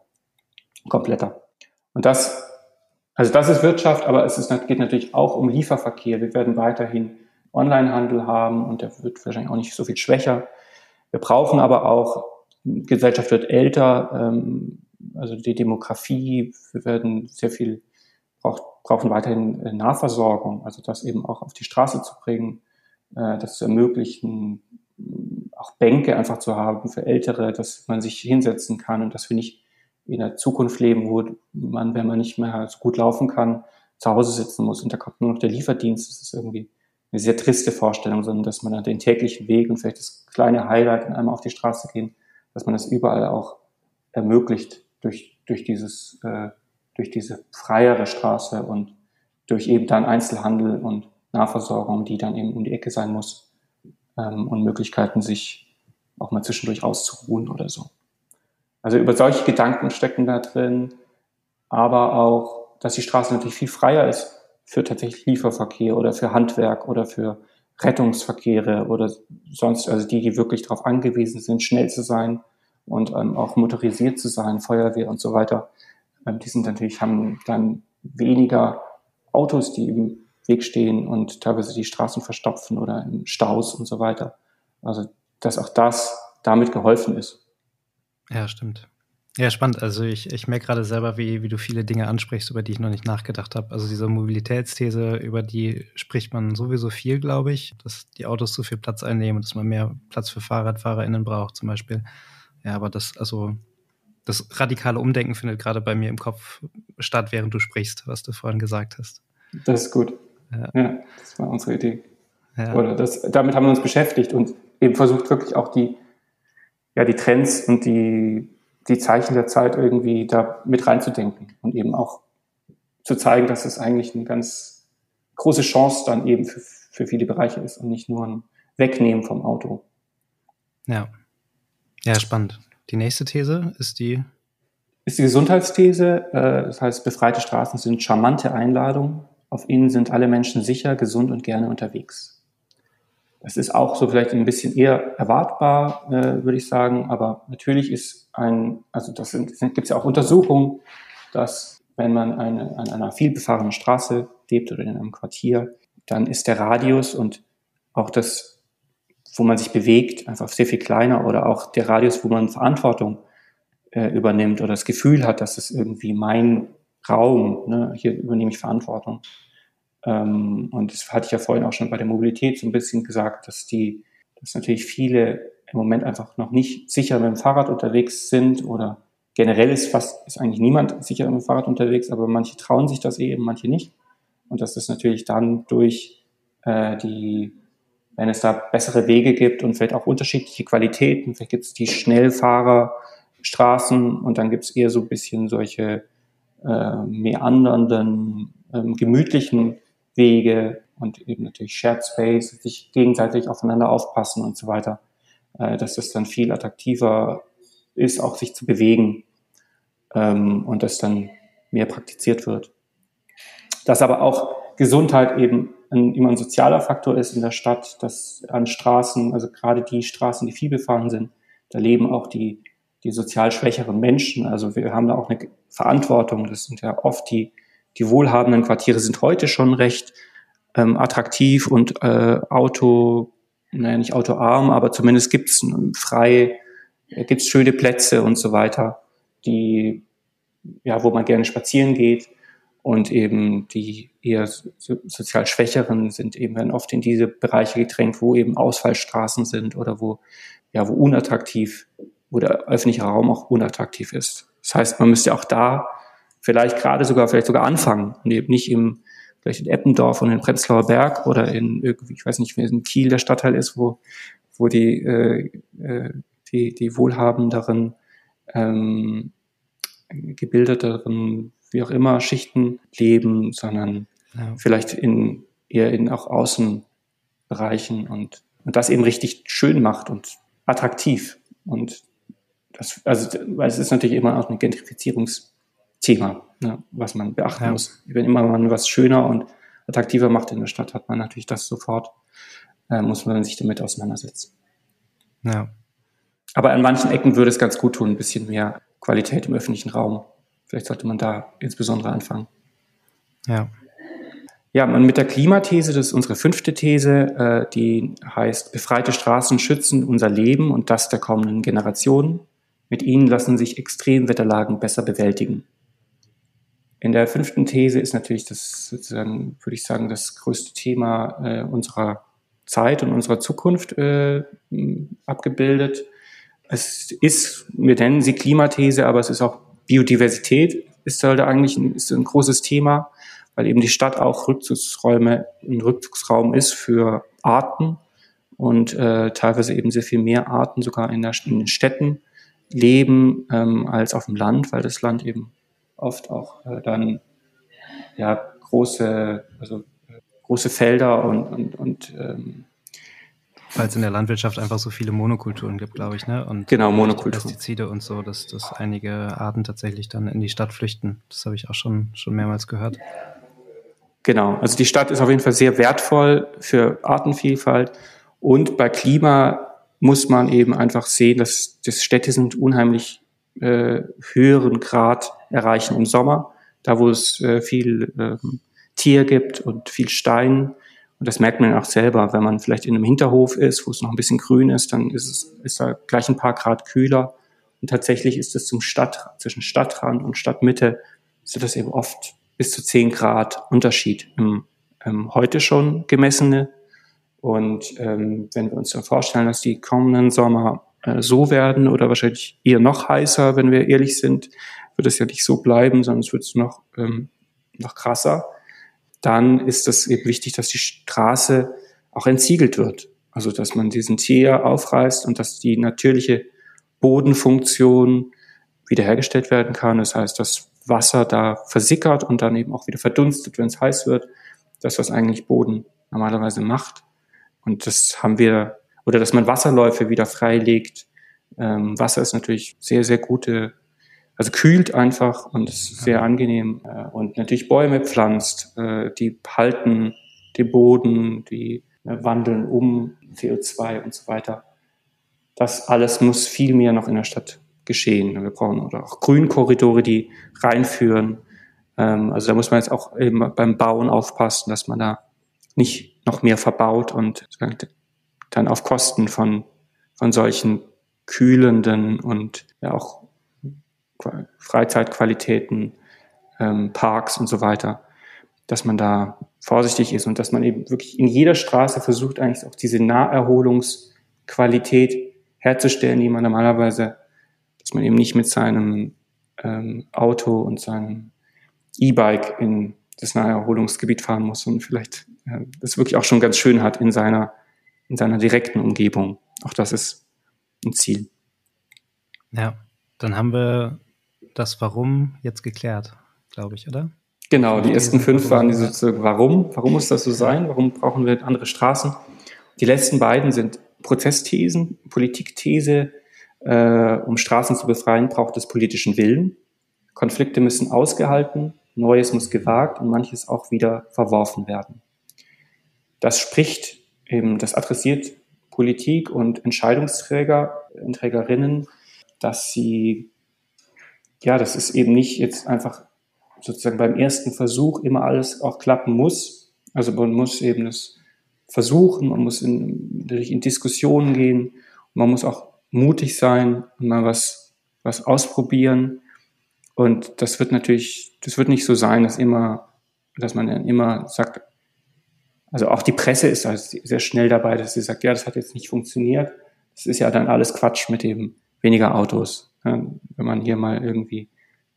B: kompletter. Und das, also das ist Wirtschaft, aber es ist, geht natürlich auch um Lieferverkehr. Wir werden weiterhin Onlinehandel haben und der wird wahrscheinlich auch nicht so viel schwächer. Wir brauchen aber auch, Gesellschaft wird älter, ähm, also die Demografie, wir werden sehr viel, braucht, brauchen weiterhin äh, Nahversorgung, also das eben auch auf die Straße zu bringen, äh, das zu ermöglichen, auch Bänke einfach zu haben für Ältere, dass man sich hinsetzen kann und dass wir nicht in der Zukunft leben, wo man, wenn man nicht mehr so gut laufen kann, zu Hause sitzen muss und da kommt nur noch der Lieferdienst. Das ist irgendwie eine sehr triste Vorstellung, sondern dass man dann den täglichen Weg und vielleicht das kleine Highlight in einmal auf die Straße gehen, dass man das überall auch ermöglicht durch, durch dieses, äh, durch diese freiere Straße und durch eben dann Einzelhandel und Nahversorgung, die dann eben um die Ecke sein muss ähm, und Möglichkeiten, sich auch mal zwischendurch auszuruhen oder so. Also über solche Gedanken stecken da drin, aber auch, dass die Straße natürlich viel freier ist für tatsächlich Lieferverkehr oder für Handwerk oder für Rettungsverkehre oder sonst, also die, die wirklich darauf angewiesen sind, schnell zu sein und ähm, auch motorisiert zu sein, Feuerwehr und so weiter. Ähm, die sind natürlich, haben dann weniger Autos, die im Weg stehen und teilweise die Straßen verstopfen oder im Staus und so weiter. Also, dass auch das damit geholfen ist.
A: Ja, stimmt. Ja, spannend. Also ich, ich merke gerade selber, wie, wie du viele Dinge ansprichst, über die ich noch nicht nachgedacht habe. Also diese Mobilitätsthese, über die spricht man sowieso viel, glaube ich, dass die Autos zu viel Platz einnehmen, dass man mehr Platz für FahrradfahrerInnen braucht zum Beispiel. Ja, aber das, also das radikale Umdenken findet gerade bei mir im Kopf statt, während du sprichst, was du vorhin gesagt hast.
B: Das ist gut. Ja, ja das war unsere Idee. Ja. Oder das, damit haben wir uns beschäftigt und eben versucht wirklich auch die, ja, die Trends und die, die Zeichen der Zeit irgendwie da mit reinzudenken und eben auch zu zeigen, dass es eigentlich eine ganz große Chance dann eben für, für viele Bereiche ist und nicht nur ein Wegnehmen vom Auto.
A: Ja. Ja, spannend. Die nächste These ist die?
B: Ist die Gesundheitsthese. Äh, das heißt, befreite Straßen sind charmante Einladungen. Auf ihnen sind alle Menschen sicher, gesund und gerne unterwegs. Das ist auch so vielleicht ein bisschen eher erwartbar, äh, würde ich sagen. Aber natürlich ist ein, also das gibt es ja auch Untersuchungen, dass wenn man eine, an einer vielbefahrenen Straße lebt oder in einem Quartier, dann ist der Radius und auch das wo man sich bewegt, einfach sehr viel kleiner oder auch der Radius, wo man Verantwortung äh, übernimmt oder das Gefühl hat, dass es irgendwie mein Raum, ne, hier übernehme ich Verantwortung. Ähm, und das hatte ich ja vorhin auch schon bei der Mobilität so ein bisschen gesagt, dass die, dass natürlich viele im Moment einfach noch nicht sicher mit dem Fahrrad unterwegs sind oder generell ist fast, ist eigentlich niemand sicher mit dem Fahrrad unterwegs, aber manche trauen sich das eben, manche nicht. Und dass das natürlich dann durch äh, die wenn es da bessere Wege gibt und vielleicht auch unterschiedliche Qualitäten. Vielleicht gibt es die Schnellfahrerstraßen und dann gibt es eher so ein bisschen solche äh, meandernden, ähm, gemütlichen Wege und eben natürlich Shared Space, sich gegenseitig aufeinander aufpassen und so weiter, äh, dass das dann viel attraktiver ist, auch sich zu bewegen ähm, und das dann mehr praktiziert wird. Dass aber auch Gesundheit eben ein, immer ein sozialer Faktor ist in der Stadt, dass an Straßen, also gerade die Straßen, die viel befahren sind, da leben auch die, die sozial schwächeren Menschen. Also wir haben da auch eine Verantwortung. Das sind ja oft die, die wohlhabenden Quartiere sind heute schon recht ähm, attraktiv und äh, Auto, naja, nicht autoarm, aber zumindest gibt's frei, äh, gibt's schöne Plätze und so weiter, die, ja, wo man gerne spazieren geht und eben die eher sozial Schwächeren sind eben werden oft in diese Bereiche gedrängt, wo eben Ausfallstraßen sind oder wo, ja, wo unattraktiv, wo der öffentliche Raum auch unattraktiv ist. Das heißt, man müsste auch da vielleicht gerade sogar, vielleicht sogar anfangen und eben nicht im, vielleicht in Eppendorf und in Prenzlauer Berg oder in irgendwie, ich weiß nicht, wie in Kiel der Stadtteil ist, wo, wo die, äh, äh die, die wohlhabenderen, ähm, gebildeteren wie auch immer Schichten leben, sondern ja. vielleicht in eher in auch Außenbereichen und, und das eben richtig schön macht und attraktiv. Und das, also, weil es ist natürlich immer auch ein Gentrifizierungsthema, ne, was man beachten ja. muss. Wenn immer man was schöner und attraktiver macht in der Stadt, hat man natürlich das sofort, äh, muss man sich damit auseinandersetzen. Ja. Aber an manchen Ecken würde es ganz gut tun, ein bisschen mehr Qualität im öffentlichen Raum Vielleicht sollte man da insbesondere anfangen.
A: Ja.
B: Ja, und mit der Klimathese, das ist unsere fünfte These, äh, die heißt, befreite Straßen schützen unser Leben und das der kommenden Generationen. Mit ihnen lassen sich Extremwetterlagen besser bewältigen. In der fünften These ist natürlich das sozusagen, würde ich sagen, das größte Thema äh, unserer Zeit und unserer Zukunft äh, abgebildet. Es ist, wir nennen sie Klimathese, aber es ist auch Biodiversität ist halt eigentlich ein, ist ein großes Thema, weil eben die Stadt auch Rückzugsräume, ein Rückzugsraum ist für Arten und äh, teilweise eben sehr viel mehr Arten sogar in, der, in den Städten leben ähm, als auf dem Land, weil das Land eben oft auch äh, dann ja große, also große Felder und, und, und ähm,
A: weil es in der Landwirtschaft einfach so viele Monokulturen gibt, glaube ich, ne? Und
B: genau, Monokulturen.
A: Pestizide und so, dass, dass einige Arten tatsächlich dann in die Stadt flüchten. Das habe ich auch schon, schon mehrmals gehört.
B: Genau, also die Stadt ist auf jeden Fall sehr wertvoll für Artenvielfalt. Und bei Klima muss man eben einfach sehen, dass, dass Städte sind unheimlich äh, höheren Grad erreichen im Sommer, da wo es äh, viel äh, Tier gibt und viel Stein. Und das merkt man auch selber, wenn man vielleicht in einem Hinterhof ist, wo es noch ein bisschen grün ist, dann ist es ist da gleich ein paar Grad kühler. Und tatsächlich ist es zum Stadt, zwischen Stadtrand und Stadtmitte, so das eben oft bis zu 10 Grad Unterschied im, im heute schon gemessene. Und ähm, wenn wir uns dann vorstellen, dass die kommenden Sommer äh, so werden oder wahrscheinlich eher noch heißer, wenn wir ehrlich sind, wird es ja nicht so bleiben, sondern es wird noch, ähm, noch krasser. Dann ist es eben wichtig, dass die Straße auch entsiegelt wird. Also dass man diesen Tier aufreißt und dass die natürliche Bodenfunktion wiederhergestellt werden kann. Das heißt, dass Wasser da versickert und dann eben auch wieder verdunstet, wenn es heiß wird. Das, was eigentlich Boden normalerweise macht. Und das haben wir, oder dass man Wasserläufe wieder freilegt. Ähm, Wasser ist natürlich sehr, sehr gute, also kühlt einfach und ist sehr angenehm. Äh, und natürlich Bäume pflanzt, äh, die halten den Boden, die äh, wandeln um CO2 und so weiter. Das alles muss viel mehr noch in der Stadt geschehen. Wir brauchen oder auch Grünkorridore, die reinführen. Ähm, also da muss man jetzt auch eben beim Bauen aufpassen, dass man da nicht noch mehr verbaut und dann auf Kosten von, von solchen kühlenden und ja auch Freizeitqualitäten, ähm, Parks und so weiter, dass man da vorsichtig ist und dass man eben wirklich in jeder Straße versucht, eigentlich auch diese Naherholungsqualität herzustellen, die man normalerweise dass man eben nicht mit seinem ähm, Auto und seinem E-Bike in das nahe Erholungsgebiet fahren muss und vielleicht äh, das wirklich auch schon ganz schön hat in seiner, in seiner direkten Umgebung. Auch das ist ein Ziel.
A: Ja, dann haben wir das Warum jetzt geklärt, glaube ich, oder?
B: Genau, die ersten fünf waren diese Warum. Warum muss das so sein? Warum brauchen wir andere Straßen? Die letzten beiden sind Prozessthesen, Politikthese, äh, um Straßen zu befreien, braucht es politischen Willen. Konflikte müssen ausgehalten, Neues muss gewagt und manches auch wieder verworfen werden. Das spricht eben, das adressiert Politik und Entscheidungsträger, Trägerinnen, dass sie, ja, das ist eben nicht jetzt einfach sozusagen beim ersten Versuch immer alles auch klappen muss. Also man muss eben das versuchen, man muss in, in Diskussionen gehen, man muss auch mutig sein und mal was, was ausprobieren. Und das wird natürlich, das wird nicht so sein, dass immer, dass man dann immer sagt, also auch die Presse ist also sehr schnell dabei, dass sie sagt, ja, das hat jetzt nicht funktioniert. Das ist ja dann alles Quatsch mit dem weniger Autos. wenn man hier mal irgendwie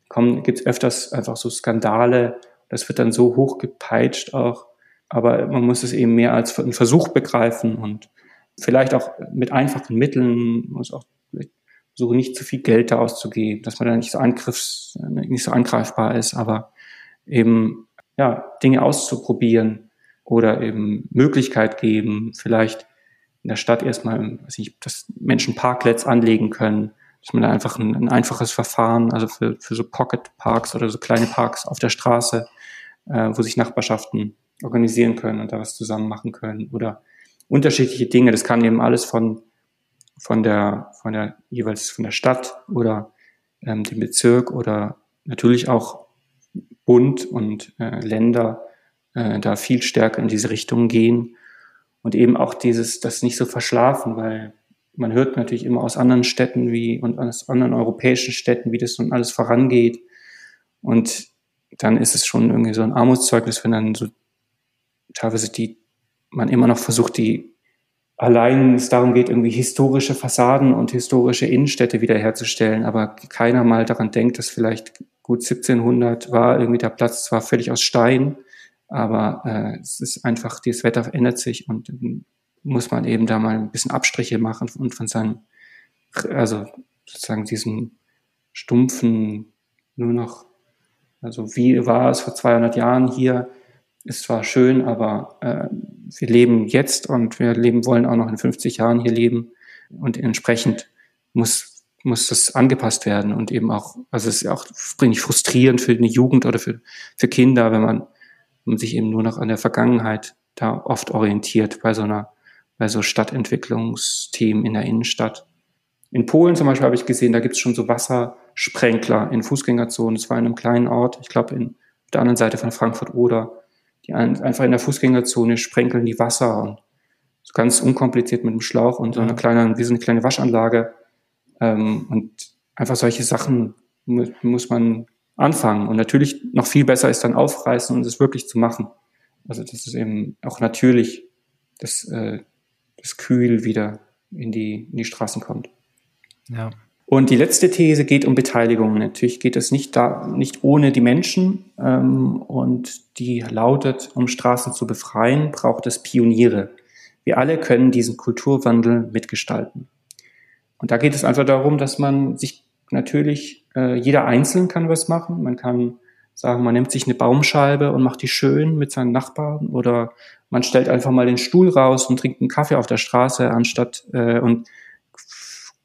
B: kommt, gibt es öfters einfach so Skandale. Das wird dann so hochgepeitscht auch. Aber man muss es eben mehr als einen Versuch begreifen und vielleicht auch mit einfachen Mitteln, muss auch versuchen, nicht zu viel Geld da auszugeben, dass man da nicht so angriffs, nicht so angreifbar ist, aber eben, ja, Dinge auszuprobieren oder eben Möglichkeit geben, vielleicht in der Stadt erstmal, weiß nicht, dass Menschen Parklets anlegen können, dass man da einfach ein, ein einfaches Verfahren, also für, für so Pocket Parks oder so kleine Parks auf der Straße, äh, wo sich Nachbarschaften organisieren können und da was zusammen machen können oder unterschiedliche Dinge. Das kann eben alles von, von der, von der, jeweils von der Stadt oder ähm, dem Bezirk oder natürlich auch Bund und äh, Länder äh, da viel stärker in diese Richtung gehen und eben auch dieses, das nicht so verschlafen, weil man hört natürlich immer aus anderen Städten wie und aus anderen europäischen Städten, wie das nun alles vorangeht. Und dann ist es schon irgendwie so ein Armutszeugnis, wenn dann so teilweise die man immer noch versucht, die allein es darum geht, irgendwie historische Fassaden und historische Innenstädte wiederherzustellen, aber keiner mal daran denkt, dass vielleicht gut 1700 war irgendwie der Platz zwar völlig aus Stein, Aber äh, es ist einfach, das Wetter ändert sich und muss man eben da mal ein bisschen Abstriche machen und von seinen, also sozusagen diesen stumpfen, nur noch, also wie war es vor 200 Jahren hier, ist zwar schön, aber äh, wir leben jetzt und wir leben wollen auch noch in 50 Jahren hier leben und entsprechend muss muss das angepasst werden und eben auch, also es ist auch bringt frustrierend für eine Jugend oder für, für Kinder, wenn man, man sich eben nur noch an der Vergangenheit da oft orientiert bei so einer, bei so Stadtentwicklungsthemen in der Innenstadt. In Polen zum Beispiel habe ich gesehen, da gibt es schon so Wassersprenkler in Fußgängerzonen. Es war in einem kleinen Ort, ich glaube in auf der anderen Seite von Frankfurt oder die ein, einfach in der Fußgängerzone sprenkeln die Wasser und so ganz unkompliziert mit dem Schlauch und so einer kleinen, wie so eine kleine Waschanlage ähm, und einfach solche Sachen mu muss man anfangen. Und natürlich noch viel besser ist dann aufreißen und es wirklich zu machen. Also das ist eben auch natürlich, dass äh, das Kühl wieder in die, in die Straßen kommt. Ja. Und die letzte These geht um Beteiligung. Natürlich geht es nicht da, nicht ohne die Menschen. Ähm, und die lautet, um Straßen zu befreien, braucht es Pioniere. Wir alle können diesen Kulturwandel mitgestalten. Und da geht es einfach darum, dass man sich natürlich, äh, jeder einzeln kann was machen. Man kann sagen, man nimmt sich eine Baumscheibe und macht die schön mit seinen Nachbarn oder man stellt einfach mal den Stuhl raus und trinkt einen Kaffee auf der Straße anstatt äh, und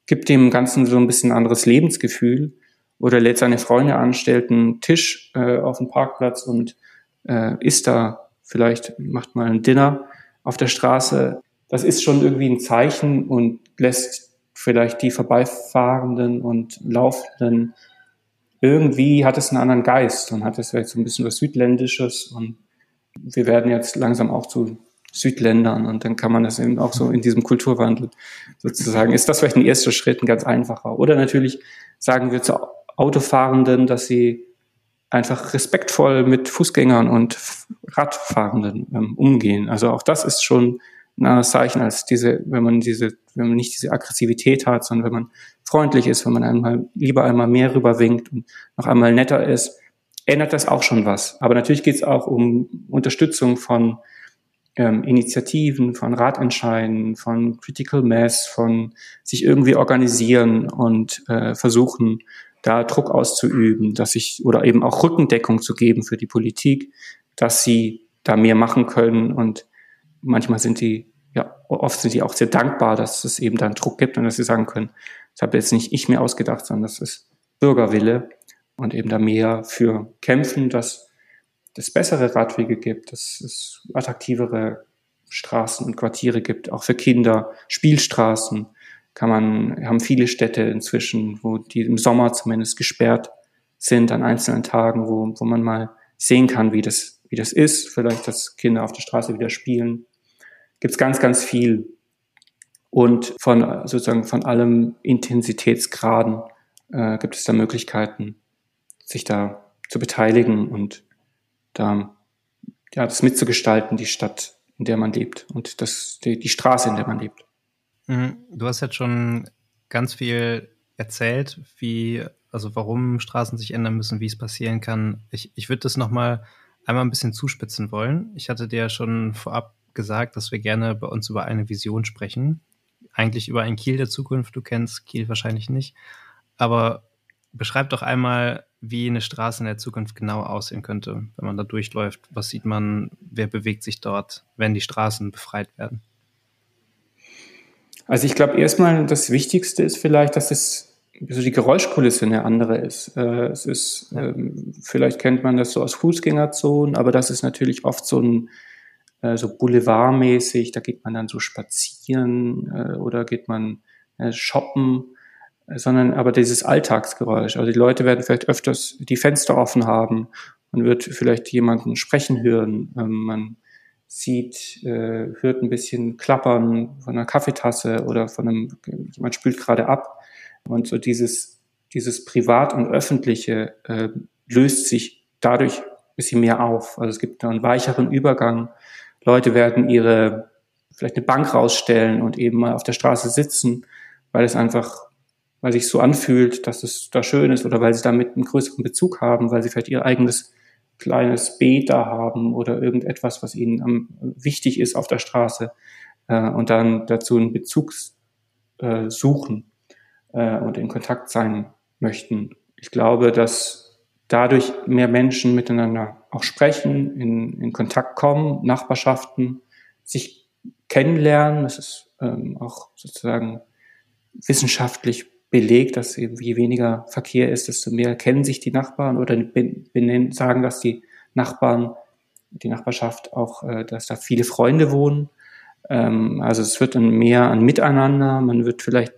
B: gibt dem Ganzen so ein bisschen anderes Lebensgefühl oder lädt seine Freunde an, stellt einen Tisch äh, auf dem Parkplatz und äh, isst da vielleicht, macht mal ein Dinner auf der Straße. Das ist schon irgendwie ein Zeichen und lässt vielleicht die Vorbeifahrenden und Laufenden, irgendwie hat es einen anderen Geist und hat es vielleicht so ein bisschen was Südländisches und wir werden jetzt langsam auch zu Südländern und dann kann man das eben auch so in diesem Kulturwandel sozusagen, ist das vielleicht ein erster Schritt, ein ganz einfacher. Oder natürlich sagen wir zu Autofahrenden, dass sie einfach respektvoll mit Fußgängern und Radfahrenden ähm, umgehen. Also auch das ist schon ein anderes Zeichen als diese, wenn man diese, wenn man nicht diese Aggressivität hat, sondern wenn man freundlich ist, wenn man einmal lieber einmal mehr rüberwinkt und noch einmal netter ist, ändert das auch schon was. Aber natürlich geht es auch um Unterstützung von ähm, Initiativen, von Ratentscheiden, von Critical Mass, von sich irgendwie organisieren und äh, versuchen, da Druck auszuüben, dass ich oder eben auch Rückendeckung zu geben für die Politik, dass sie da mehr machen können und manchmal sind die, ja, oft sind die auch sehr dankbar, dass es eben dann Druck gibt und dass sie sagen können, das habe jetzt nicht ich mir ausgedacht, sondern das ist Bürgerwille und eben da mehr für kämpfen, dass es bessere Radwege gibt, dass es attraktivere Straßen und Quartiere gibt, auch für Kinder, Spielstraßen kann man, haben viele Städte inzwischen, wo die im Sommer zumindest gesperrt sind an einzelnen Tagen, wo, wo man mal sehen kann, wie das, wie das ist, vielleicht, dass Kinder auf der Straße wieder spielen gibt es ganz, ganz viel. Und von sozusagen von allem Intensitätsgraden äh, gibt es da Möglichkeiten, sich da zu beteiligen und da ja, das mitzugestalten, die Stadt, in der man lebt und das, die, die Straße, in der man lebt.
A: Mhm. Du hast jetzt schon ganz viel erzählt, wie, also warum Straßen sich ändern müssen, wie es passieren kann. Ich, ich würde das nochmal einmal ein bisschen zuspitzen wollen. Ich hatte dir ja schon vorab gesagt, dass wir gerne bei uns über eine Vision sprechen. Eigentlich über ein Kiel der Zukunft. Du kennst Kiel wahrscheinlich nicht. Aber beschreib doch einmal, wie eine Straße in der Zukunft genau aussehen könnte, wenn man da durchläuft. Was sieht man? Wer bewegt sich dort, wenn die Straßen befreit werden?
B: Also ich glaube erstmal, das Wichtigste ist vielleicht, dass es so die Geräuschkulisse eine andere ist. Äh, es ist, ähm, vielleicht kennt man das so aus Fußgängerzonen, aber das ist natürlich oft so ein äh, so boulevardmäßig, da geht man dann so spazieren äh, oder geht man äh, shoppen, äh, sondern aber dieses Alltagsgeräusch. Also die Leute werden vielleicht öfters die Fenster offen haben, man wird vielleicht jemanden sprechen hören, ähm, man sieht, äh, hört ein bisschen Klappern von einer Kaffeetasse oder von einem, jemand spült gerade ab. Und so dieses, dieses Privat und Öffentliche äh, löst sich dadurch ein bisschen mehr auf. Also es gibt einen weicheren Übergang Leute werden ihre, vielleicht eine Bank rausstellen und eben mal auf der Straße sitzen, weil es einfach, weil sich so anfühlt, dass es da schön ist oder weil sie damit einen größeren Bezug haben, weil sie vielleicht ihr eigenes kleines Beet da haben oder irgendetwas, was ihnen am, wichtig ist auf der Straße äh, und dann dazu einen Bezug äh, suchen äh, und in Kontakt sein möchten. Ich glaube, dass dadurch mehr Menschen miteinander auch sprechen, in, in Kontakt kommen, Nachbarschaften sich kennenlernen. Das ist ähm, auch sozusagen wissenschaftlich belegt, dass eben je weniger Verkehr ist, desto mehr kennen sich die Nachbarn oder benennen, sagen, dass die Nachbarn, die Nachbarschaft auch, äh, dass da viele Freunde wohnen. Ähm, also es wird dann mehr an Miteinander. Man wird vielleicht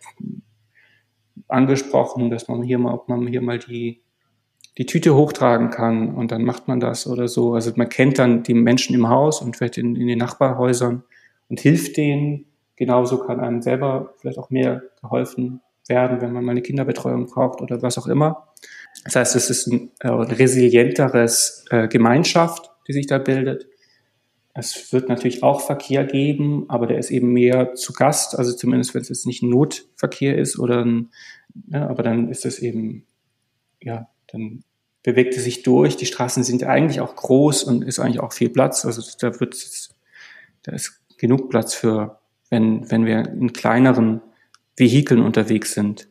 B: angesprochen, dass man hier mal, ob man hier mal die die Tüte hochtragen kann und dann macht man das oder so. Also man kennt dann die Menschen im Haus und vielleicht in, in den Nachbarhäusern und hilft denen. Genauso kann einem selber vielleicht auch mehr geholfen werden, wenn man mal eine Kinderbetreuung braucht oder was auch immer. Das heißt, es ist ein äh, resilienteres äh, Gemeinschaft, die sich da bildet. Es wird natürlich auch Verkehr geben, aber der ist eben mehr zu Gast, also zumindest wenn es jetzt nicht ein Notverkehr ist oder ein, ja, aber dann ist es eben, ja, dann bewegt es sich durch. Die Straßen sind eigentlich auch groß und ist eigentlich auch viel Platz. Also da wird da ist genug Platz für, wenn, wenn wir in kleineren Vehikeln unterwegs sind.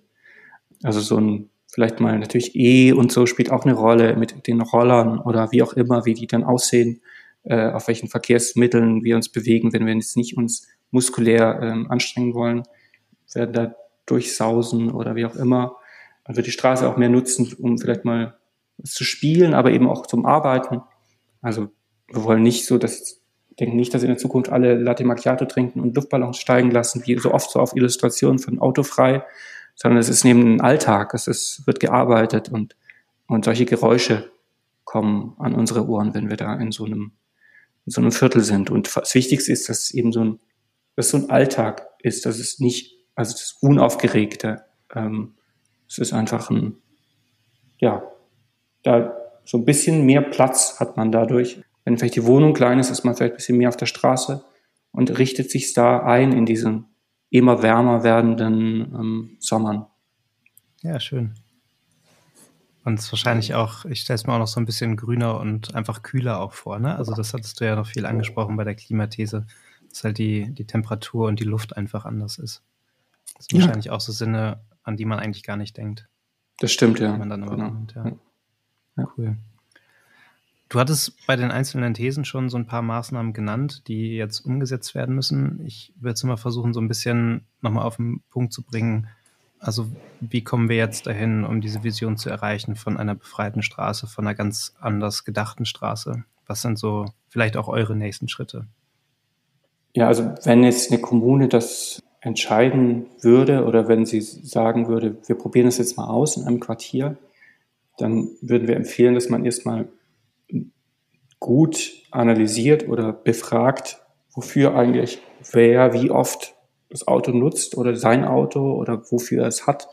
B: Also so ein, vielleicht mal natürlich E und so spielt auch eine Rolle mit den Rollern oder wie auch immer, wie die dann aussehen, äh, auf welchen Verkehrsmitteln wir uns bewegen, wenn wir jetzt nicht uns muskulär ähm, anstrengen wollen, werden da durchsausen oder wie auch immer. Man wird die Straße auch mehr nutzen, um vielleicht mal zu spielen, aber eben auch zum Arbeiten. Also wir wollen nicht so, dass denken nicht, dass in der Zukunft alle Latte Macchiato trinken und Luftballons steigen lassen, wie so oft so auf Illustrationen von Autofrei, sondern es ist neben dem Alltag, es ist, wird gearbeitet und, und solche Geräusche kommen an unsere Ohren, wenn wir da in so einem, in so einem Viertel sind. Und das Wichtigste ist, dass es eben so ein, dass so ein Alltag ist, dass es nicht, also das Unaufgeregte, ähm, es ist einfach ein, ja, da so ein bisschen mehr Platz hat man dadurch, wenn vielleicht die Wohnung klein ist, ist man vielleicht ein bisschen mehr auf der Straße und richtet sich da ein in diesen immer wärmer werdenden ähm, Sommern.
A: Ja, schön. Und es ist wahrscheinlich auch, ich stelle es mir auch noch so ein bisschen grüner und einfach kühler auch vor, ne? Also das hattest du ja noch viel angesprochen bei der Klimathese, dass halt die, die Temperatur und die Luft einfach anders ist. Das sind ja. wahrscheinlich auch so Sinne, an die man eigentlich gar nicht denkt.
B: Das stimmt, ja.
A: Genau. Nimmt, ja. ja. Cool. Du hattest bei den einzelnen Thesen schon so ein paar Maßnahmen genannt, die jetzt umgesetzt werden müssen. Ich würde es mal versuchen, so ein bisschen nochmal auf den Punkt zu bringen. Also wie kommen wir jetzt dahin, um diese Vision zu erreichen von einer befreiten Straße, von einer ganz anders gedachten Straße? Was sind so vielleicht auch eure nächsten Schritte?
B: Ja, also wenn jetzt eine Kommune das entscheiden würde oder wenn sie sagen würde, wir probieren das jetzt mal aus in einem Quartier, dann würden wir empfehlen, dass man erstmal gut analysiert oder befragt, wofür eigentlich wer wie oft das Auto nutzt oder sein Auto oder wofür er es hat.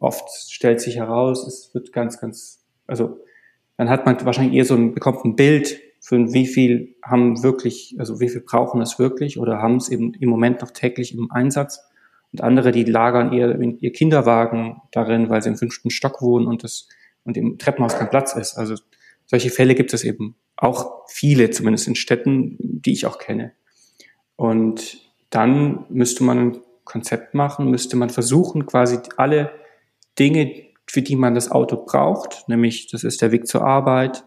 B: Oft stellt sich heraus, es wird ganz, ganz, also dann hat man wahrscheinlich eher so ein, bekommt ein Bild für wie viel haben wirklich, also wie viel brauchen es wirklich oder haben es eben im Moment noch täglich im Einsatz. Und andere, die lagern eher ihr Kinderwagen darin, weil sie im fünften Stock wohnen und das und im Treppenhaus kein Platz ist. Also solche Fälle gibt es eben auch viele, zumindest in Städten, die ich auch kenne. Und dann müsste man ein Konzept machen, müsste man versuchen, quasi alle Dinge, für die man das Auto braucht, nämlich das ist der Weg zur Arbeit,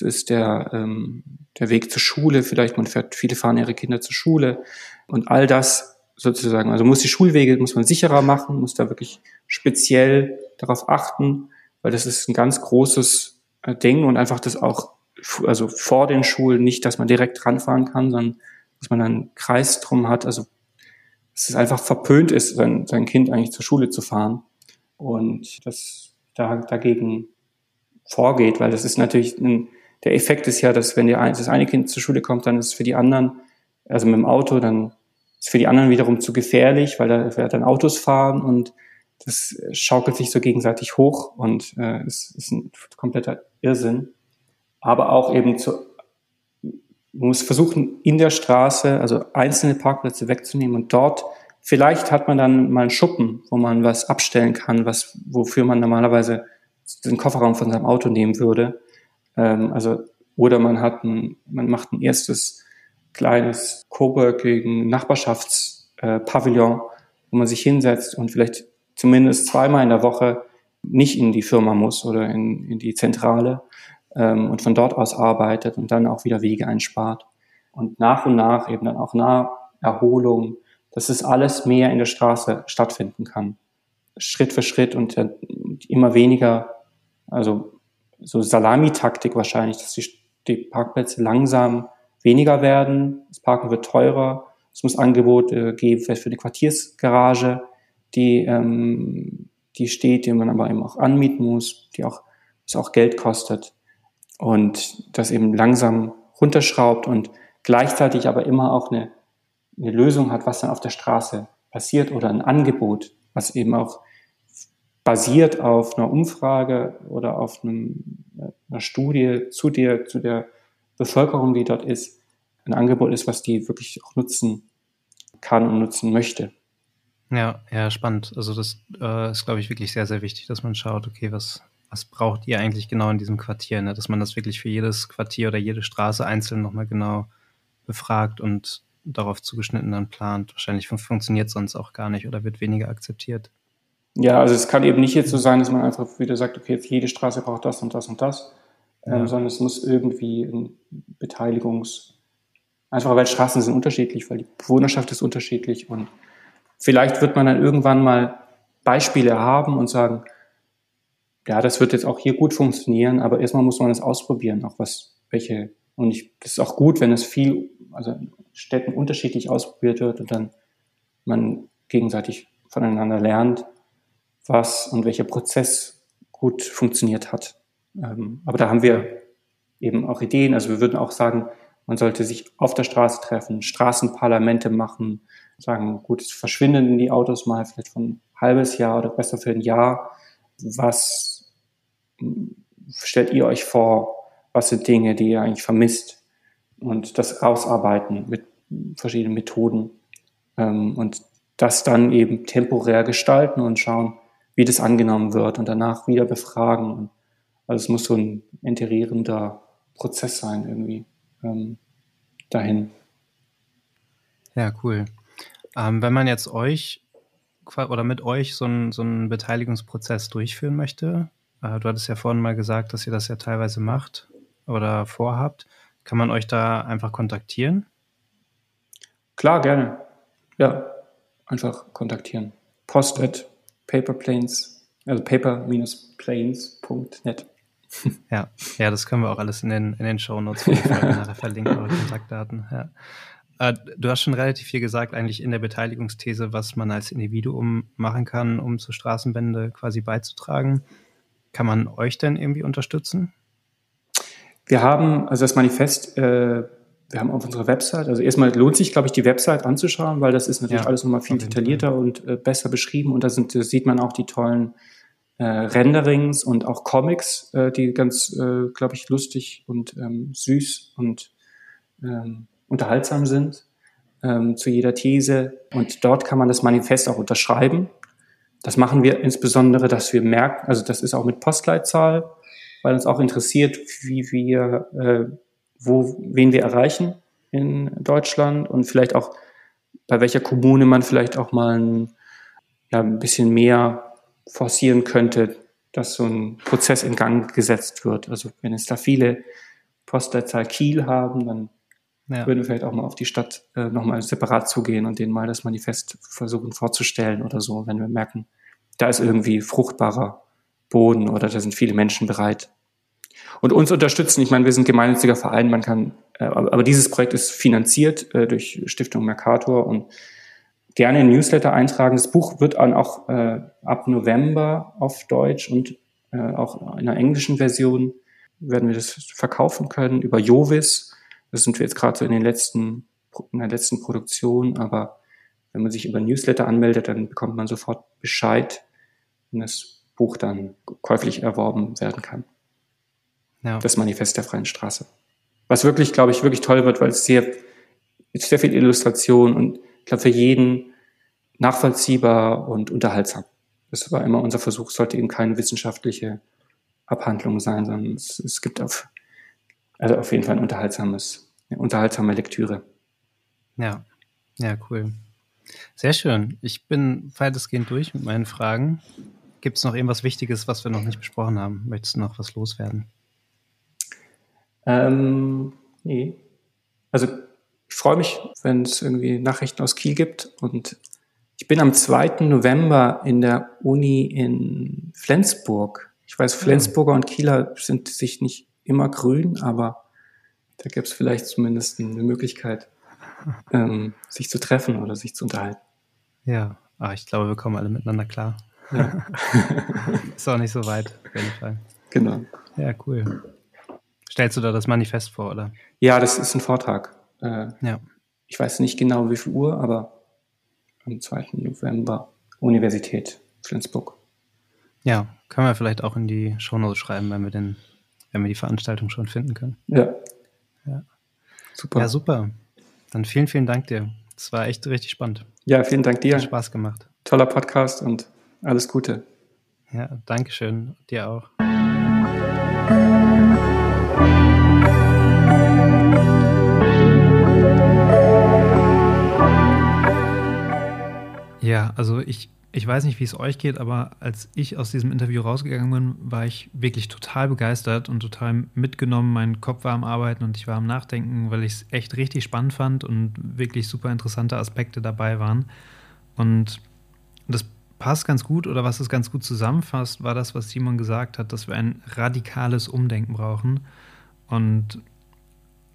B: das ist der, ähm, der Weg zur Schule, vielleicht man fährt, viele fahren ihre Kinder zur Schule und all das sozusagen, also muss die Schulwege, muss man sicherer machen, muss da wirklich speziell darauf achten, weil das ist ein ganz großes äh, Ding und einfach das auch also vor den Schulen nicht, dass man direkt ranfahren kann, sondern dass man einen Kreis drum hat. Also dass es einfach verpönt ist, sein, sein Kind eigentlich zur Schule zu fahren. Und das da, dagegen vorgeht, weil das ist natürlich ein, der Effekt ist ja, dass wenn die, das eine Kind zur Schule kommt, dann ist es für die anderen, also mit dem Auto, dann ist für die anderen wiederum zu gefährlich, weil da wird dann Autos fahren und das schaukelt sich so gegenseitig hoch und äh, es ist ein kompletter Irrsinn aber auch eben zu, man muss versuchen, in der Straße, also einzelne Parkplätze wegzunehmen und dort, vielleicht hat man dann mal einen Schuppen, wo man was abstellen kann, was, wofür man normalerweise den Kofferraum von seinem Auto nehmen würde. Ähm, also Oder man hat ein, man macht ein erstes kleines Coworking Nachbarschaftspavillon, äh, wo man sich hinsetzt und vielleicht zumindest zweimal in der Woche nicht in die Firma muss oder in, in die Zentrale ähm, und von dort aus arbeitet und dann auch wieder Wege einspart. Und nach und nach eben dann auch nach Erholung, dass es alles mehr in der Straße stattfinden kann. Schritt für Schritt und immer weniger, also so Salamitaktik wahrscheinlich, dass die, die Parkplätze langsam weniger werden, das Parken wird teurer, es muss Angebote geben, vielleicht für eine Quartiersgarage, die, ähm, die steht, die man aber eben auch anmieten muss, die auch, das auch Geld kostet und das eben langsam runterschraubt und gleichzeitig aber immer auch eine, eine Lösung hat, was dann auf der Straße passiert oder ein Angebot, was eben auch basiert auf einer Umfrage oder auf einem, einer Studie zu der, zu der Bevölkerung, die dort ist, ein Angebot ist, was die wirklich auch nutzen kann und nutzen möchte.
A: Ja, ja, spannend. Also das äh, ist, glaube ich, wirklich sehr, sehr wichtig, dass man schaut, okay, was, was braucht ihr eigentlich genau in diesem Quartier, ne? dass man das wirklich für jedes Quartier oder jede Straße einzeln nochmal genau befragt und darauf zugeschnitten dann plant. Wahrscheinlich fun funktioniert sonst auch gar nicht oder wird weniger akzeptiert.
B: Ja, also es kann eben nicht jetzt so sein, dass man einfach wieder sagt, okay, jetzt jede Straße braucht das und das und das, ähm, ja. ähm, sondern es muss irgendwie ein Beteiligungs-, einfach weil Straßen sind unterschiedlich, weil die Bewohnerschaft ist unterschiedlich und vielleicht wird man dann irgendwann mal Beispiele haben und sagen, ja, das wird jetzt auch hier gut funktionieren, aber erstmal muss man es ausprobieren, auch was, welche, und ich, das ist auch gut, wenn es viel, also in Städten unterschiedlich ausprobiert wird und dann man gegenseitig voneinander lernt was und welcher Prozess gut funktioniert hat. Ähm, aber da haben wir eben auch Ideen. Also wir würden auch sagen, man sollte sich auf der Straße treffen, Straßenparlamente machen, sagen, gut, es verschwinden die Autos mal vielleicht von ein halbes Jahr oder besser für ein Jahr. Was stellt ihr euch vor? Was sind Dinge, die ihr eigentlich vermisst? Und das rausarbeiten mit verschiedenen Methoden. Ähm, und das dann eben temporär gestalten und schauen, wie das angenommen wird und danach wieder befragen. Also es muss so ein interierender Prozess sein irgendwie ähm, dahin.
A: Ja, cool. Ähm, wenn man jetzt euch oder mit euch so einen, so einen Beteiligungsprozess durchführen möchte, äh, du hattest ja vorhin mal gesagt, dass ihr das ja teilweise macht oder vorhabt, kann man euch da einfach kontaktieren?
B: Klar, gerne. Ja, einfach kontaktieren. Post at paperplanes, also paper-planes.net.
A: Ja, ja, das können wir auch alles in den, in den Show Notes nachher verlinken, eure Kontaktdaten. Ja. Äh, du hast schon relativ viel gesagt, eigentlich in der Beteiligungsthese, was man als Individuum machen kann, um zur Straßenwende quasi beizutragen. Kann man euch denn irgendwie unterstützen?
B: Wir haben, also das Manifest äh, wir haben auf unserer Website, also erstmal lohnt sich, glaube ich, die Website anzuschauen, weil das ist natürlich ja, alles nochmal viel detaillierter Fall. und äh, besser beschrieben und da, sind, da sieht man auch die tollen äh, Renderings und auch Comics, äh, die ganz, äh, glaube ich, lustig und ähm, süß und ähm, unterhaltsam sind ähm, zu jeder These. Und dort kann man das Manifest auch unterschreiben. Das machen wir insbesondere, dass wir merken, also das ist auch mit Postleitzahl, weil uns auch interessiert, wie wir äh, wo, wen wir erreichen in Deutschland und vielleicht auch bei welcher Kommune man vielleicht auch mal ein, ja, ein bisschen mehr forcieren könnte, dass so ein Prozess in Gang gesetzt wird. Also wenn es da viele Postleitzahl Kiel haben, dann ja. würden wir vielleicht auch mal auf die Stadt äh, nochmal separat zugehen und denen mal das Manifest versuchen vorzustellen oder so, wenn wir merken, da ist irgendwie fruchtbarer Boden oder da sind viele Menschen bereit, und uns unterstützen. Ich meine, wir sind gemeinnütziger Verein, man kann, äh, aber dieses Projekt ist finanziert äh, durch Stiftung Mercator und gerne in Newsletter eintragen. Das Buch wird dann auch äh, ab November auf Deutsch und äh, auch in einer englischen Version werden wir das verkaufen können über Jovis. Das sind wir jetzt gerade so in den letzten, in der letzten Produktion, aber wenn man sich über Newsletter anmeldet, dann bekommt man sofort Bescheid, wenn das Buch dann käuflich erworben werden kann ja. das Manifest der Freien Straße. Was wirklich, glaube ich, wirklich toll wird, weil es sehr, sehr viel Illustration und ich glaube für jeden nachvollziehbar und unterhaltsam. Das war immer unser Versuch, sollte eben keine wissenschaftliche Abhandlung sein, sondern es, es gibt auf also auf jeden Fall ein unterhaltsames, eine unterhaltsame Lektüre.
A: Ja, ja, cool. Sehr schön. Ich bin weitestgehend durch mit meinen Fragen. Gibt es noch irgendwas Wichtiges, was wir noch nicht besprochen haben? Möchtest du noch was loswerden?
B: Ähm, nee. Also ich freue mich, wenn es irgendwie Nachrichten aus Kiel gibt. Und ich bin am 2. November in der Uni in Flensburg. Ich weiß, Flensburger und Kieler sind sich nicht immer grün, aber da gibt es vielleicht zumindest eine Möglichkeit, ähm, sich zu treffen oder sich zu unterhalten.
A: Ja, ah, ich glaube, wir kommen alle miteinander klar. Ja. Ist auch nicht so weit, auf jeden Fall.
B: Genau.
A: Ja, cool. Stellst du da das Manifest vor, oder?
B: Ja, das ist ein Vortrag. Äh, ja. Ich weiß nicht genau, wie viel Uhr, aber am 2. November Universität Flensburg.
A: Ja, können wir vielleicht auch in die Shownotes schreiben, wenn wir den, wenn wir die Veranstaltung schon finden können.
B: Ja.
A: Ja. Super. Ja, super. Dann vielen, vielen Dank dir. Es war echt richtig spannend.
B: Ja, vielen Dank dir.
A: Hat Spaß gemacht.
B: Toller Podcast und alles Gute.
A: Ja, danke schön. Dir auch. Ja, also ich, ich weiß nicht, wie es euch geht, aber als ich aus diesem Interview rausgegangen bin, war ich wirklich total begeistert und total mitgenommen. Mein Kopf war am Arbeiten und ich war am Nachdenken, weil ich es echt richtig spannend fand und wirklich super interessante Aspekte dabei waren. Und das passt ganz gut oder was es ganz gut zusammenfasst, war das, was Simon gesagt hat, dass wir ein radikales Umdenken brauchen. Und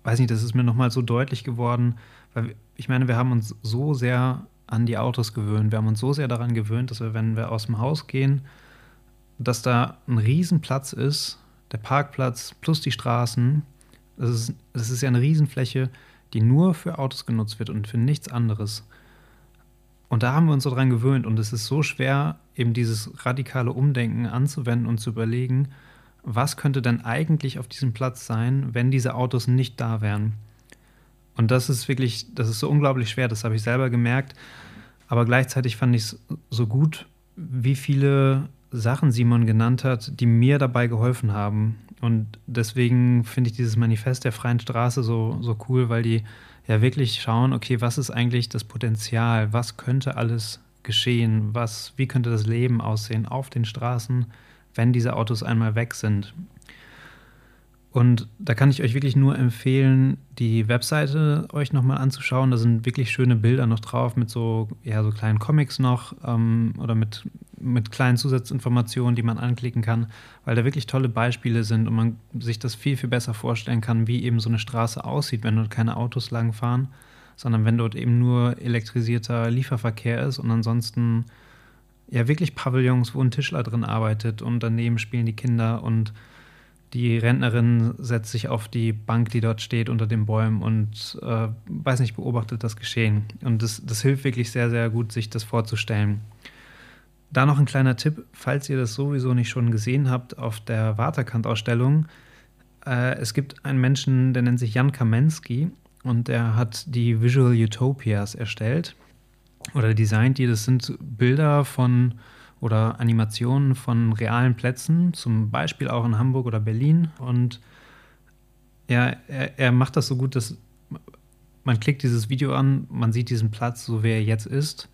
A: weiß nicht, das ist mir nochmal so deutlich geworden, weil ich meine, wir haben uns so sehr an die Autos gewöhnt. Wir haben uns so sehr daran gewöhnt, dass wir, wenn wir aus dem Haus gehen, dass da ein Riesenplatz ist, der Parkplatz plus die Straßen. Das ist, das ist ja eine Riesenfläche, die nur für Autos genutzt wird und für nichts anderes. Und da haben wir uns so dran gewöhnt und es ist so schwer, eben dieses radikale Umdenken anzuwenden und zu überlegen, was könnte denn eigentlich auf diesem Platz sein, wenn diese Autos nicht da wären. Und das ist wirklich, das ist so unglaublich schwer, das habe ich selber gemerkt. Aber gleichzeitig fand ich es so gut, wie viele Sachen Simon genannt hat, die mir dabei geholfen haben. Und deswegen finde ich dieses Manifest der freien Straße so, so cool, weil die ja wirklich schauen, okay, was ist eigentlich das Potenzial? Was könnte alles geschehen? Was, wie könnte das Leben aussehen auf den Straßen, wenn diese Autos einmal weg sind? Und da kann ich euch wirklich nur empfehlen, die Webseite euch nochmal anzuschauen. Da sind wirklich schöne Bilder noch drauf mit so, ja, so kleinen Comics noch ähm, oder mit, mit kleinen Zusatzinformationen, die man anklicken kann, weil da wirklich tolle Beispiele sind und man sich das viel, viel besser vorstellen kann, wie eben so eine Straße aussieht, wenn dort keine Autos langfahren, sondern wenn dort eben nur elektrisierter Lieferverkehr ist und ansonsten ja wirklich Pavillons, wo ein Tischler drin arbeitet und daneben spielen die Kinder und die Rentnerin setzt sich auf die Bank, die dort steht unter den Bäumen und äh, weiß nicht, beobachtet das Geschehen. Und das, das hilft wirklich sehr, sehr gut, sich das vorzustellen. Da noch ein kleiner Tipp, falls ihr das sowieso nicht schon gesehen habt auf der Waterkant-Ausstellung. Äh, es gibt einen Menschen, der nennt sich Jan Kamensky und der hat die Visual Utopias erstellt oder designt die. Das sind Bilder von oder Animationen von realen Plätzen, zum Beispiel auch in Hamburg oder Berlin. Und ja, er, er macht das so gut, dass man klickt dieses Video an, man sieht diesen Platz, so wie er jetzt ist.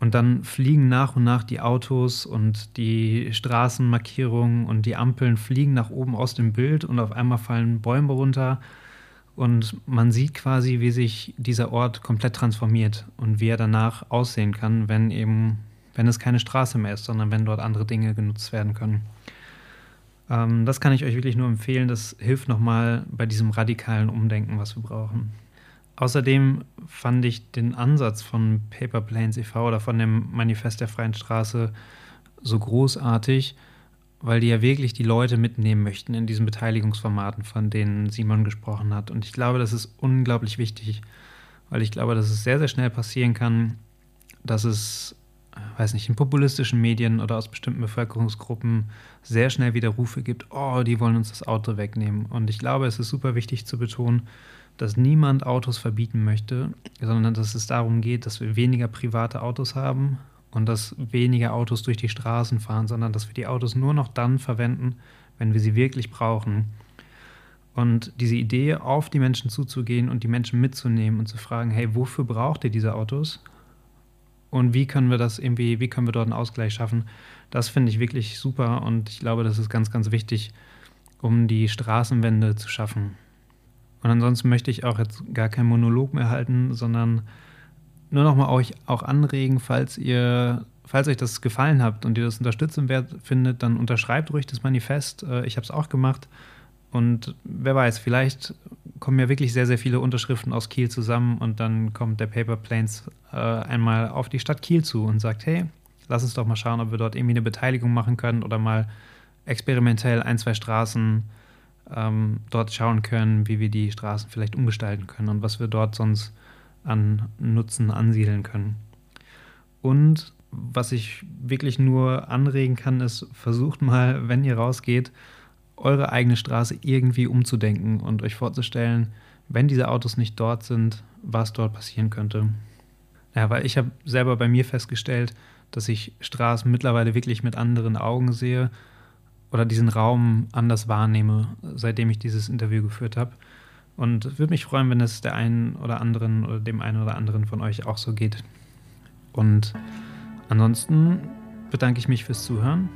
A: Und dann fliegen nach und nach die Autos und die Straßenmarkierungen und die Ampeln fliegen nach oben aus dem Bild und auf einmal fallen Bäume runter. Und man sieht quasi, wie sich dieser Ort komplett transformiert und wie er danach aussehen kann, wenn eben wenn es keine Straße mehr ist, sondern wenn dort andere Dinge genutzt werden können. Ähm, das kann ich euch wirklich nur empfehlen. Das hilft nochmal bei diesem radikalen Umdenken, was wir brauchen. Außerdem fand ich den Ansatz von Paper Planes e.V. oder von dem Manifest der Freien Straße so großartig, weil die ja wirklich die Leute mitnehmen möchten in diesen Beteiligungsformaten, von denen Simon gesprochen hat. Und ich glaube, das ist unglaublich wichtig, weil ich glaube, dass es sehr, sehr schnell passieren kann, dass es weiß nicht, in populistischen Medien oder aus bestimmten Bevölkerungsgruppen sehr schnell wieder Rufe gibt, oh, die wollen uns das Auto wegnehmen. Und ich glaube, es ist super wichtig zu betonen, dass niemand Autos verbieten möchte, sondern dass es darum geht, dass wir weniger private Autos haben und dass weniger Autos durch die Straßen fahren, sondern dass wir die Autos nur noch dann verwenden, wenn wir sie wirklich brauchen. Und diese Idee, auf die Menschen zuzugehen und die Menschen mitzunehmen und zu fragen, hey, wofür braucht ihr diese Autos? Und wie können wir das irgendwie, wie können wir dort einen Ausgleich schaffen? Das finde ich wirklich super und ich glaube, das ist ganz, ganz wichtig, um die Straßenwende zu schaffen. Und ansonsten möchte ich auch jetzt gar keinen Monolog mehr halten, sondern nur noch mal euch auch anregen, falls ihr, falls euch das gefallen habt und ihr das unterstützenswert findet, dann unterschreibt ruhig das Manifest. Äh, ich habe es auch gemacht. Und wer weiß, vielleicht kommen ja wirklich sehr, sehr viele Unterschriften aus Kiel zusammen und dann kommt der Paper Planes äh, einmal auf die Stadt Kiel zu und sagt, hey, lass uns doch mal schauen, ob wir dort irgendwie eine Beteiligung machen können oder mal experimentell ein, zwei Straßen ähm, dort schauen können, wie wir die Straßen vielleicht umgestalten können und was wir dort sonst an Nutzen ansiedeln können. Und was ich wirklich nur anregen kann, ist, versucht mal, wenn ihr rausgeht, eure eigene Straße irgendwie umzudenken und euch vorzustellen, wenn diese Autos nicht dort sind, was dort passieren könnte. Ja, weil ich habe selber bei mir festgestellt, dass ich Straßen mittlerweile wirklich mit anderen Augen sehe oder diesen Raum anders wahrnehme, seitdem ich dieses Interview geführt habe. Und würde mich freuen, wenn es der einen oder anderen oder dem einen oder anderen von euch auch so geht. Und ansonsten bedanke ich mich fürs Zuhören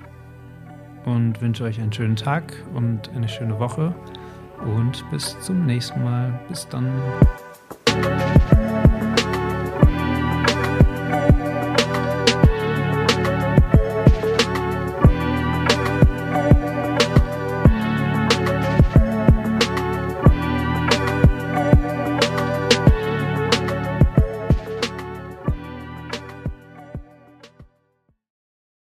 A: und wünsche euch einen schönen Tag und eine schöne Woche. Und bis zum nächsten Mal. Bis dann.